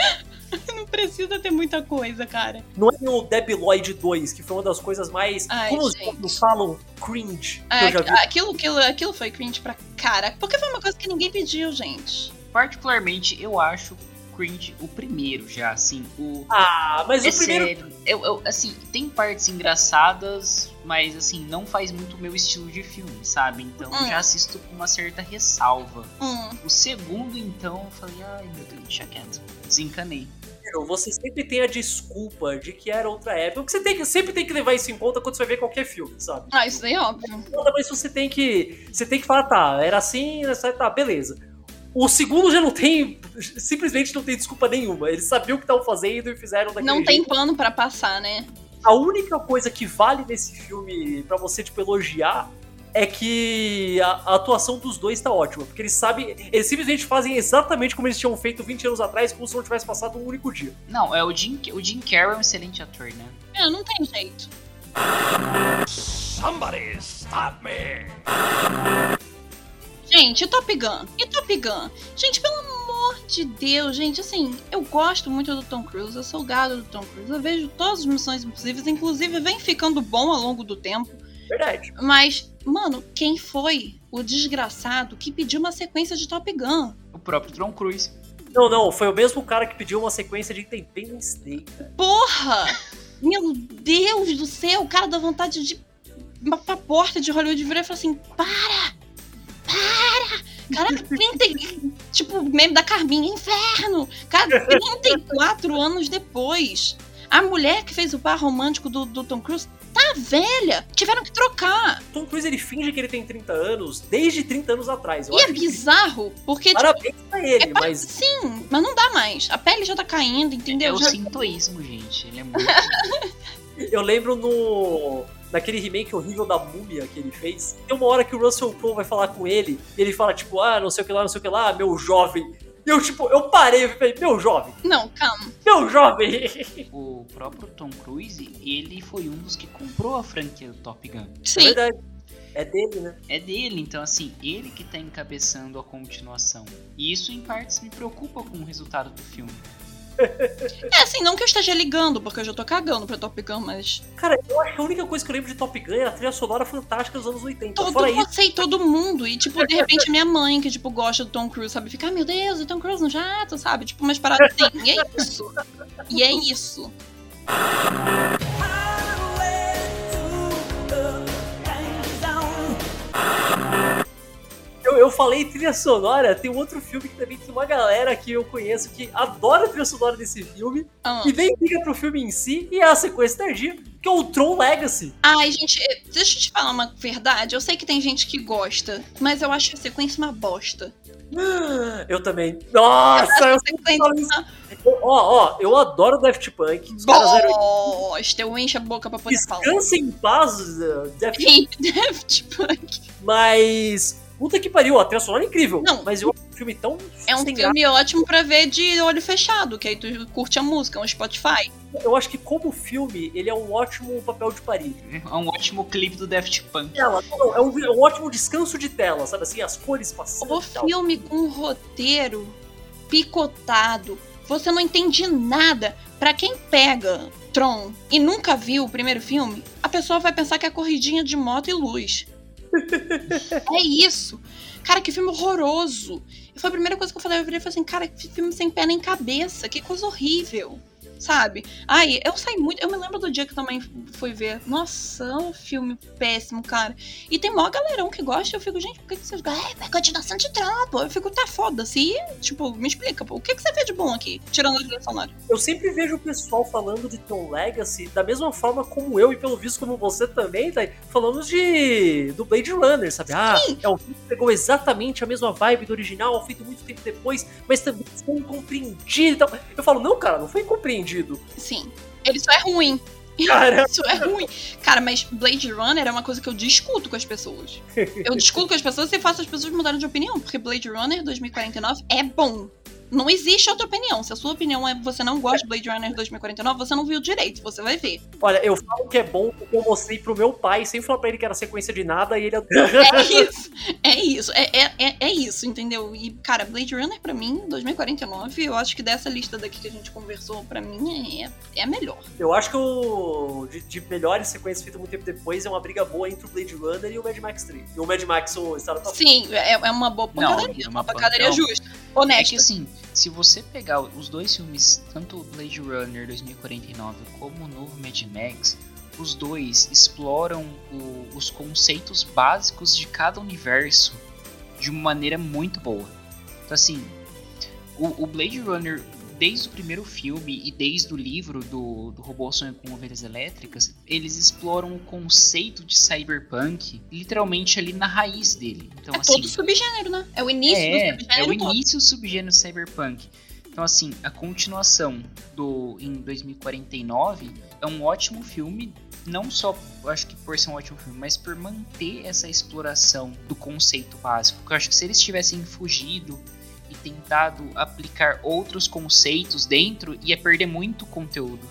Não precisa ter muita coisa, cara. Não é o Debi Lloyd 2, que foi uma das coisas mais. Ai, como os gente. jogos falam? Cringe. Que eu já vi. aquilo, aquilo, aquilo foi cringe pra cara. Porque foi uma coisa que ninguém pediu, gente. Particularmente, eu acho cringe o primeiro já, assim. O, Ah, mas é o primeiro. sério, eu, eu- assim, tem partes engraçadas, mas assim, não faz muito o meu estilo de filme, sabe? Então eu Hum. já assisto com uma certa ressalva. Hum. O segundo, então, eu falei, ai meu Deus, deixa quieto. Desencanei. Você sempre tem a desculpa de que era outra época. Porque você tem que, sempre tem que levar isso em conta quando você vai ver qualquer filme, sabe? Ah, isso daí é óbvio. Mas você tem que. Você tem que falar, tá, era assim, essa- tá, beleza. O segundo já não tem. Simplesmente não tem desculpa nenhuma. Eles sabiam o que estavam fazendo e fizeram daquele Não tem jeito. pano pra passar, né? A única coisa que vale nesse filme pra você, tipo, elogiar é que a, a atuação dos dois tá ótima. Porque eles sabem. Eles simplesmente fazem exatamente como eles tinham feito 20 anos atrás, como se não tivesse passado um único dia. Não, é o Jim, o Jim Carrey é um excelente ator, né? É, não tem jeito. Somebody stop me! Gente, e Top Gun? E Top Gun? Gente, pelo amor de Deus, gente, assim, eu gosto muito do Tom Cruise, eu sou gado do Tom Cruise, eu vejo todas as missões impossíveis, inclusive vem ficando bom ao longo do tempo. Verdade. Mas, mano, quem foi o desgraçado que pediu uma sequência de Top Gun? O próprio Tom Cruise. Não, não, foi o mesmo cara que pediu uma sequência de Independence Day. Porra! Meu Deus do céu, o cara dá vontade de ir pra porta de Hollywood virar e falar assim: para! Para! Cara, 30, e- tipo, meme da Carminha, inferno! Cara, 34 anos depois, a mulher que fez o par romântico do, do Tom Cruise tá velha! Tiveram que trocar! Tom Cruise ele finge que ele tem 30 anos desde 30 anos atrás. Eu E é bizarro, porque, tipo, parabéns pra ele, é pa- mas sim, mas não dá mais. A pele já tá caindo, É entendeu? o Já- sintoísmo, gente. Ele é muito. eu lembro no naquele remake horrível da Múmia que ele fez. Tem uma hora que o Russell Crowe vai falar com ele, e ele fala tipo, ah, não sei o que lá, não sei o que lá, meu jovem. E eu tipo, eu parei e falei, meu jovem, Não, calma. meu jovem. o próprio Tom Cruise, ele foi um dos que comprou a franquia do Top Gun. É Sim, verdade. É dele, né? É dele, então assim, ele que tá encabeçando a continuação. E isso em partes me preocupa com o resultado do filme. É assim, não que eu esteja ligando, porque eu já tô cagando pra Top Gun, mas. Cara, eu acho que a única coisa que eu lembro de Top Gun é a trilha sonora fantástica dos anos 80. Todo Fora isso, você e todo mundo. E, tipo, de repente, minha mãe, que, tipo, gosta do Tom Cruise, sabe? Fica, ah, meu Deus, o Tom Cruise no jato, sabe? Tipo, umas paradas assim. E é isso. E é isso. eu, eu falei trilha sonora, tem um outro filme que também tem uma galera que eu conheço que adora a trilha sonora desse filme Ah. e nem liga pro filme em si e é a sequência tardia, que é o Tron Legacy. Ai, gente, eh, deixa eu te falar uma verdade. Eu sei que tem gente que gosta, mas eu acho a sequência uma bosta. Eu também. Nossa, eu A sequência Eu- Ó, ó, eu adoro Daft Punk. Os caras eram. bosta. Eu encho a boca pra poder falar. Descansa em paz, uh, Daft Daft Punk. Mas. Puta que pariu, a trilha sonora é incrível. Não. Mas eu acho um filme tão. É um sem filme ótimo pra ver de olho fechado, que aí tu curte a música, um Spotify. graça. Eu acho que, como filme, ele é um ótimo papel de parede. É um ótimo clipe do Daft Punk. Tela, é, um, é um ótimo descanso de tela, sabe assim? As cores passando. O tal. filme com um roteiro picotado, você não entende nada. Pra quem pega Tron e nunca viu o primeiro filme, a pessoa vai pensar que é corridinha de moto e luz. É isso. Cara, que filme horroroso. Foi a primeira coisa que eu falei, eu virei e falei assim, cara, que filme sem pé nem cabeça, que coisa horrível. Sabe? Ai, eu saí muito. Eu me lembro do dia que também fui ver. Nossa, é um filme péssimo, cara. E tem maior galerão que gosta. Eu fico, gente, por que, que vocês gostam? É, é continuação de trampo. Eu fico, tá foda-se. E, tipo, me explica, pô, o que, que você vê de bom aqui? Tirando a trilha sonora. Eu sempre vejo o pessoal falando de Tron Legacy da mesma forma como eu, e pelo visto como você também, tá? Falando de do Blade Runner, sabe? Ah, é um filme que pegou exatamente a mesma vibe do original, feito muito tempo depois, mas também foi incompreendido e tal. Eu falo, não, cara, não foi incompreendido. Sim. Ele só é ruim. Cara, Isso é ruim. Cara, mas Blade Runner é uma coisa que eu discuto com as pessoas. Eu discuto com as pessoas e faço as pessoas mudarem de opinião, porque Blade Runner 2049 é bom. Não existe outra opinião. Se a sua opinião é você não gosta de Blade Runner 2049, você não viu direito, você vai ver. olha, eu falo que é bom porque eu mostrei pro meu pai, sem falar pra ele que era sequência de nada, e ele. É isso. É isso. É, é, é, é isso, entendeu? E, cara, Blade Runner pra mim, 2049, eu acho que dessa lista daqui que a gente conversou, pra mim, é, é a melhor. Eu acho que o. De, de melhores sequências feitas muito tempo depois é uma briga boa entre o Blade Runner e o Mad Max 3. E o Mad Max, o Estado da Sim, é, é uma boa Não, pancadaria. é uma pancadaria não. justa. É que assim, se você pegar os dois filmes, tanto o Blade Runner 2049 como o novo Mad Max, os dois exploram o- os conceitos básicos de cada universo de uma maneira muito boa. Então assim, o, o Blade Runner, desde o primeiro filme e desde o livro do, do Robô Sonho com Ovelhas Elétricas, eles exploram o conceito de cyberpunk literalmente ali na raiz dele. Então é assim, todo subgênero, né? É o início é, do é subgênero o todo. início do subgênero cyberpunk. Então, assim, a continuação do em 2049 é um ótimo filme, não só, eu acho que por ser um ótimo filme, mas por manter essa exploração do conceito básico. Porque eu acho que se eles tivessem fugido tentado aplicar outros conceitos dentro, ia perder muito conteúdo.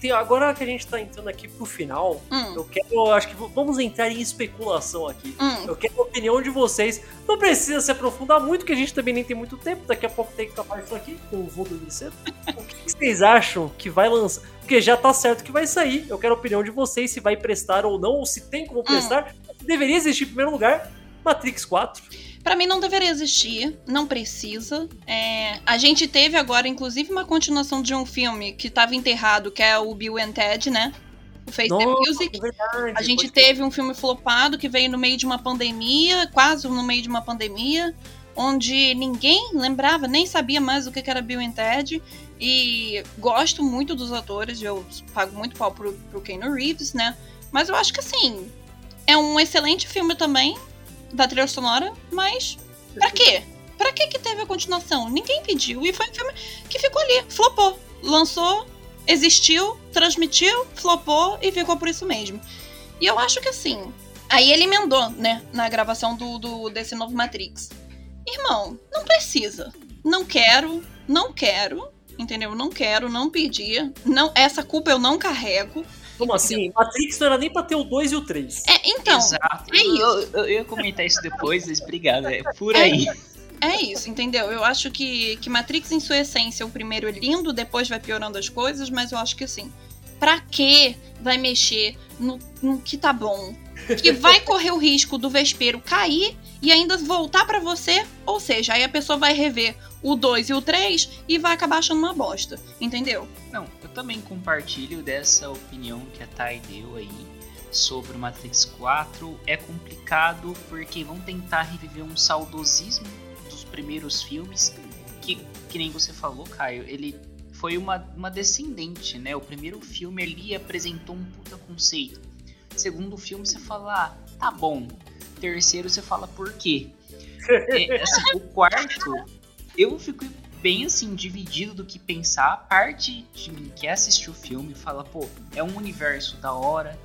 Tem- agora que a gente tá entrando aqui pro final, Hum, eu quero. eu Acho que vamos entrar em especulação aqui. hum. Eu quero a opinião de vocês. Não precisa se aprofundar muito, que a gente também nem tem muito tempo. Daqui a pouco tem que acabar isso aqui. Eu vou dormir cedo. o que que vocês acham que vai lançar? Porque já tá certo que vai sair. Eu quero a opinião de vocês se vai prestar ou não, ou se tem como prestar. Deveria existir em primeiro lugar Matrix 4. Pra mim não deveria existir, não precisa. É, a gente teve agora, inclusive, uma continuação de um filme que tava enterrado, que é o Bill and Ted, né? O Face the Music. é verdade. A gente teve um filme flopado que veio no meio de uma pandemia, quase no meio de uma pandemia, onde ninguém lembrava, nem sabia mais o que que era Bill and Ted. E gosto muito dos atores, eu pago muito pau pro, pro Keanu Reeves, né? Mas eu acho que assim, é um excelente filme também, da trilha sonora, mas pra quê? Pra que que teve a continuação? Ninguém pediu. E foi um filme que ficou ali, flopou. Lançou, existiu, transmitiu, flopou e ficou por isso mesmo. E eu acho que assim. Aí ele emendou, né, na gravação do, do- desse novo Matrix. Irmão, não precisa. Não quero, não quero, entendeu? Não quero, não pedi. Não, essa culpa eu não carrego. Como assim? Matrix não era nem pra ter o 2 e o 3. É, então, Exato. é isso. Eu, eu- eu ia comentar isso depois, mas obrigado. É por É aí. É isso, entendeu? Eu acho que, que Matrix, em sua essência, o primeiro é lindo, depois vai piorando as coisas, mas eu acho que assim, pra que vai mexer no, no que tá bom? Que vai correr o risco do vespeiro cair e ainda voltar pra você, ou seja, aí a pessoa vai rever o 2 e o 3 e vai acabar achando uma bosta, entendeu? Não, eu também compartilho dessa opinião que a Thay deu aí sobre o Matrix 4. É complicado porque vão tentar reviver um saudosismo dos primeiros filmes, que, que nem você falou, Caio, ele foi uma, uma descendente, né? O primeiro filme ali apresentou um puta conceito. Segundo filme você fala, ah, tá bom. Terceiro você fala por quê? É, assim, o quarto, eu fico bem assim, dividido do que pensar. A parte de mim que assistiu o filme fala, pô, é um universo da hora,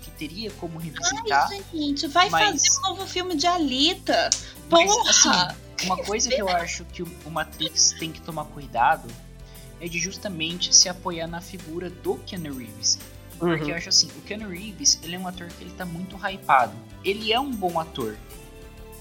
que teria como revisitar. Ai, gente, vai mas- fazer um novo filme de Alita. Mas, Porra! assim, uma coisa que eu acho que o o Matrix tem que tomar cuidado é de justamente se apoiar na figura do Keanu Reeves. Porque Uhum. eu acho assim, o Keanu Reeves, ele é um ator que ele tá muito hypado. Ele é um bom ator.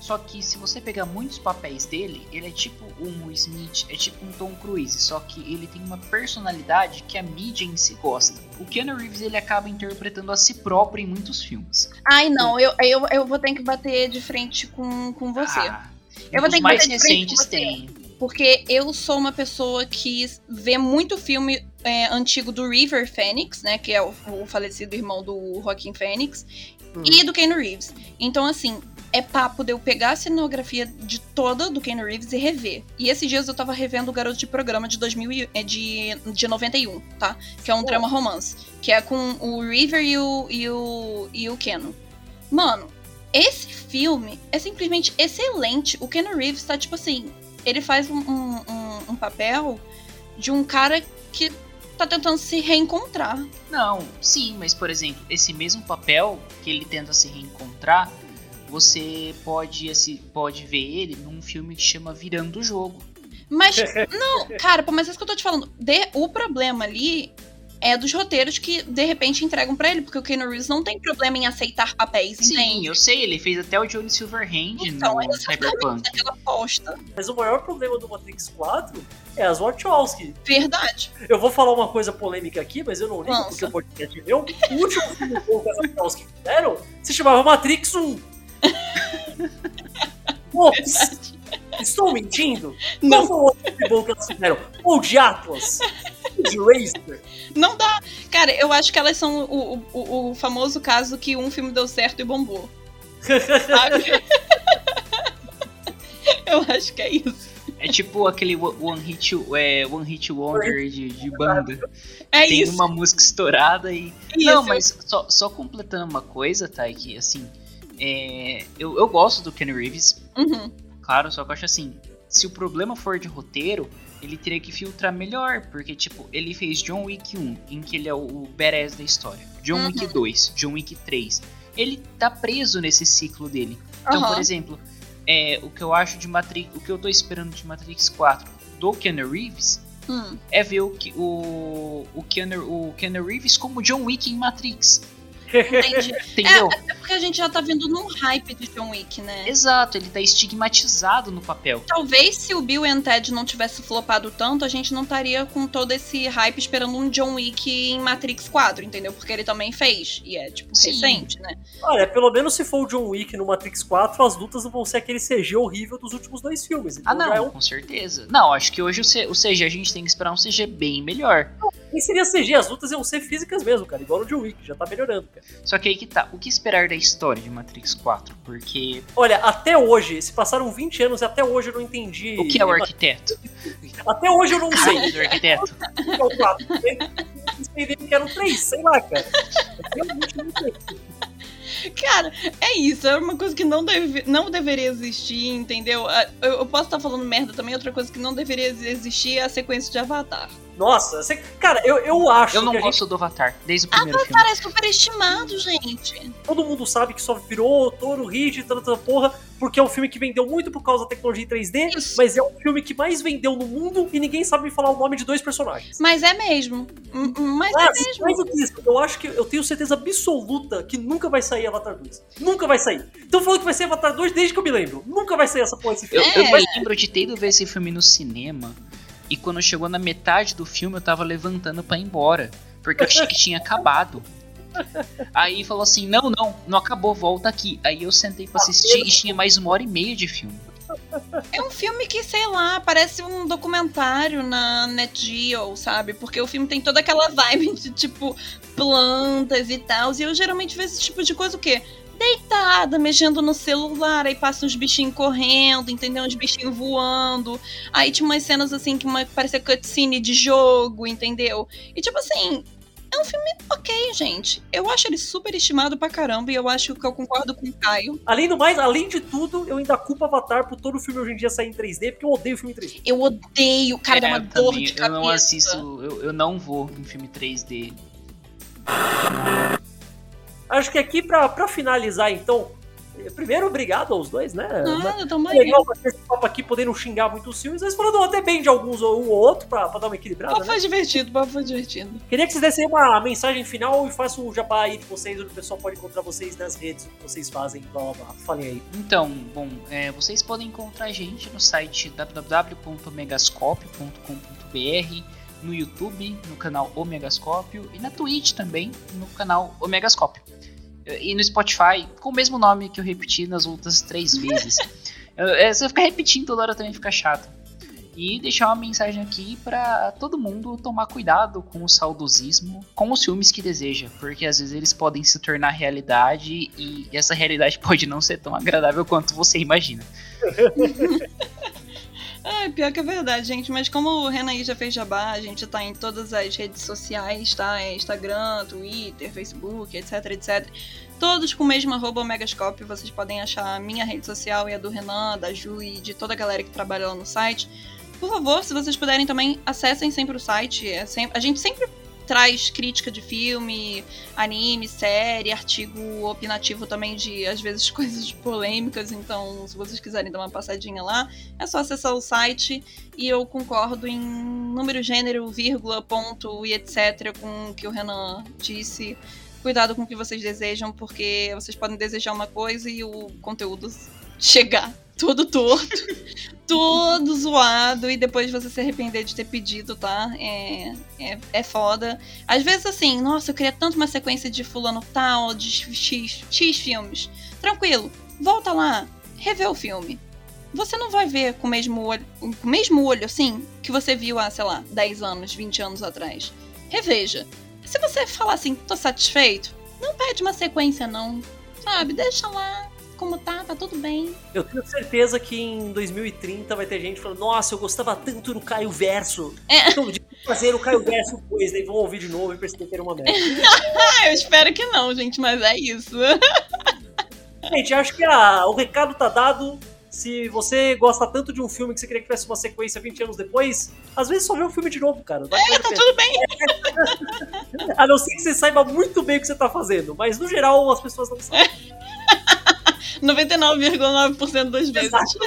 Só que se você pegar muitos papéis dele, ele é tipo um Smith, é tipo um Tom Cruise, só que ele tem uma personalidade que a mídia em si gosta. O Keanu Reeves ele acaba interpretando a si próprio em muitos filmes. Ai, não, eu, eu, eu vou ter que bater de frente com, com você. Ah, Eu vou os ter que mais bater de frente com recentes você. tem. porque eu sou uma pessoa que vê muito filme é, antigo do River Phoenix, né? Que é o, o falecido irmão do Joaquim Phoenix, Hum. e do Keanu Reeves. Então, assim, é papo de eu pegar a cenografia de toda do Keanu Reeves e rever. E esses dias eu tava revendo o Garoto de Programa de 2000 e- é de, de 91, tá? Que é um drama romance. Que é com o River e o, e o, e o Keanu. Mano, esse filme é simplesmente excelente. O Keanu Reeves tá, tipo assim, ele faz um, um- um papel de um cara que tá tentando se reencontrar. Não, sim, mas por exemplo, esse mesmo papel que ele tenta se reencontrar, você pode, assim, pode ver ele num filme que chama Virando o Jogo. Mas, não, cara, mas é isso que eu tô te falando. De- o problema ali é dos roteiros que, de repente, entregam pra ele, porque o Keanu Reeves não tem problema em aceitar papéis, Sim, entende? eu sei, ele fez até o Johnny Silverhand Então, no é Cyberpunk. aquela aposta. Mas o maior problema do Matrix 4 é as Wachowski. Verdade. Eu vou falar uma coisa polêmica aqui, mas eu não ligo Lança. porque o podcast é meu. O último filme que as Wachowski fizeram se chamava Matrix 1. Ops! Estou mentindo? Não. Qual foi o outro bom que elas fizeram? O de Atlas. De Racer. Não dá. Cara, eu acho que elas são o, o- o, famoso caso que um filme deu certo e bombou. Sabe? eu acho que é isso. É tipo aquele one hit, é, one hit wonder de, de banda. É Tem isso. uma música estourada e. isso. Não, mas só, só completando uma coisa, tá? Que assim. É, eu, eu gosto do Kenny Reeves, Uhum. claro, só que eu acho assim. Se o problema for de roteiro, ele teria que filtrar melhor. Porque, tipo, ele fez John Wick 1, em que ele é o, badass da história. John Uhum. Wick 2, John Wick 3. Ele tá preso nesse ciclo dele. Então, Aham. por exemplo, é, o que eu acho de Matrix. O que eu tô esperando de Matrix 4 do Keanu Reeves Hum. é ver o, que- o, o, Keanu, o Keanu Reeves como John Wick em Matrix. Entendi. Entendeu? É porque a gente já tá vendo num hype de John Wick, né? Exato, ele tá estigmatizado no papel. Talvez se o Bill e Ted não tivesse flopado tanto, a gente não estaria com todo esse hype esperando um John Wick em Matrix 4, entendeu? Porque ele também fez. E é, tipo, Sim. recente, né? Olha, pelo menos se for o John Wick no Matrix 4, as lutas não vão ser aquele CG horrível dos últimos dois filmes. Então Ah, não, é um... com certeza. Não, acho que hoje o, C, o CG a gente tem que esperar um CG bem melhor. Nem seria CG, as lutas iam ser físicas mesmo, cara. Igual no John Wick, já tá melhorando, cara. Só que aí que tá. O que esperar da história de Matrix 4? Porque Olha, até hoje, se passaram 20 anos e até hoje eu não entendi. o que é o arquiteto? Até hoje eu não sei. arquiteto? o que é o 4. Eles entenderam que eram 3, sei lá, cara. Eu realmente não sei. Cara, é isso. É uma coisa que não, deve, não deveria existir, entendeu? Ah, Eu, eu posso estar falando merda também. Outra coisa que não deveria existir é a sequência de Avatar. Nossa, você- cara, eu, eu acho Eu não que a gente, gosto do Avatar, desde o primeiro filme. Cara, é superestimado, gente. todo mundo sabe que só virou touro hit e tanta porra, porque é um filme que vendeu muito por causa da tecnologia em 3D, Isso. mas é um filme que mais vendeu no mundo e ninguém sabe me falar o nome de dois personagens. Mas é mesmo. Hum, hum, Mas é mesmo. mais do que isso, eu acho que eu tenho certeza absoluta que nunca vai sair Avatar 2. Nunca vai sair. Então falando que vai ser Avatar 2 desde que eu me lembro. Nunca vai sair essa porra desse Eu, filme. eu É. me lembro de ter ido ver esse filme no cinema e quando chegou na metade do filme eu tava levantando pra ir embora. Porque eu achei que tinha acabado. Aí falou assim: não, não, não acabou, volta aqui. Aí eu sentei pra assistir e tinha mais uma hora e meia de filme. É um filme que, sei lá, parece um documentário na Net Geo, sabe? Porque o filme tem toda aquela vibe de, tipo, plantas e tal. E eu geralmente vejo esse tipo de coisa o quê? Deitada, mexendo no celular, aí passa uns bichinhos correndo, entendeu? Uns bichinhos voando. Aí tinha umas cenas assim que uma, parecia cutscene de jogo, entendeu? E tipo assim, é um filme ok, gente. Eu acho ele super estimado pra caramba e eu acho que eu concordo com o Caio. Além do mais, além de tudo, eu ainda culpo Avatar por todo filme hoje em dia sair em 3D, porque eu odeio filme em 3D. Eu odeio, cara, dá É, uma eu dor também- de eu cabeça. não assisto, eu, eu não vou em filme 3D. Acho que aqui, pra, pra finalizar, então, primeiro, obrigado aos dois, né? Nada, tamo É aí. legal fazer esse papo aqui, podendo xingar muitos filmes, mas falando até bem de alguns ou um ou outro, pra, pra dar uma equilibrada, Papo né? foi divertido, papo foi divertido. Queria que vocês dessem uma mensagem final e façam o jabá aí de vocês, onde o pessoal pode encontrar vocês nas redes, o que vocês fazem, blá blá blá. Falem aí. Então, bom, é, vocês podem encontrar a gente no site www.megascopio.com.br, no YouTube, no canal O Megascópio e na Twitch também, no canal O Megascópio. E no Spotify, com o mesmo nome que eu repeti nas outras três vezes. Eu- é, Se eu ficar repetindo toda hora também fica chato. E deixar uma mensagem aqui para todo mundo tomar cuidado com o saudosismo, com os filmes que deseja, porque às vezes eles podem se tornar realidade e essa realidade pode não ser tão agradável quanto você imagina. É, pior que é verdade, gente. Mas como o Renan aí já fez jabá, a gente tá em todas as redes sociais, tá? É Instagram, Twitter, Facebook, etc, etc. Todos com o mesmo arroba Megascope. Vocês podem achar a minha rede social e a do Renan, da Ju e de toda a galera que trabalha lá no site. Por favor, se vocês puderem também, acessem sempre o site. É sempre, a gente sempre traz crítica de filme, anime, série, artigo opinativo também de, às vezes, coisas polêmicas. Então, se vocês quiserem dar uma passadinha lá, é só acessar o site. E eu concordo em número, gênero, vírgula, ponto e etc. com o que o Renan disse. Cuidado com o que vocês desejam, porque vocês podem desejar uma coisa e o conteúdo chegar todo torto, todo zoado e depois você se arrepender de ter pedido, tá? É, é, é foda. Às vezes, assim, nossa, eu queria tanto uma sequência de fulano tal, de X, X filmes. Tranquilo, volta lá, revê o filme. Você não vai ver com o mesmo olho, com o mesmo olho, assim, que você viu há, sei lá, 10 anos, 20 anos atrás. Reveja. Se você falar assim, tô satisfeito, não pede uma sequência, não. Sabe, deixa lá, como tá, tá tudo bem. Eu tenho certeza que em 2030 vai ter gente falando, nossa, eu gostava tanto do Caio Verso. É. Então, de fazer o Caio Verso depois, daí vão ouvir de novo e perceber que era uma merda. Eu espero que não, gente, mas é isso. Gente, acho que a- o recado tá dado. Se você gosta tanto de um filme que você queria que tivesse uma sequência 20 anos depois, às vezes só vê o filme de novo, cara. Vai É, tá tudo bem. A não ser que você saiba muito bem o que você tá fazendo. Mas no geral as pessoas não sabem. 99,9% das vezes. Exato,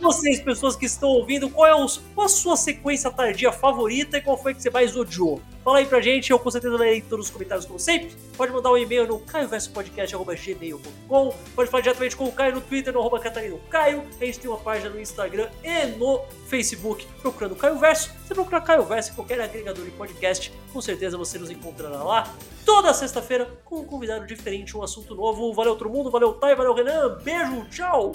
Vocês, pessoas que estão ouvindo, qual é o- qual a sua sequência tardia favorita e qual foi que você mais odiou? Fala aí pra gente, eu com certeza lerei todos os comentários como sempre. Pode mandar um e-mail no caioversopodcast.gmail.com Pode falar diretamente com o Caio no Twitter, no arroba Catarino Caio. A gente tem uma página no Instagram e no Facebook procurando Caio Verso. Se procurar Caio Verso em qualquer agregador de podcast, com certeza você nos encontrará lá. Toda sexta-feira com um convidado diferente, um assunto novo. Valeu todo mundo, valeu Thay, valeu Renan. Beijo, tchau!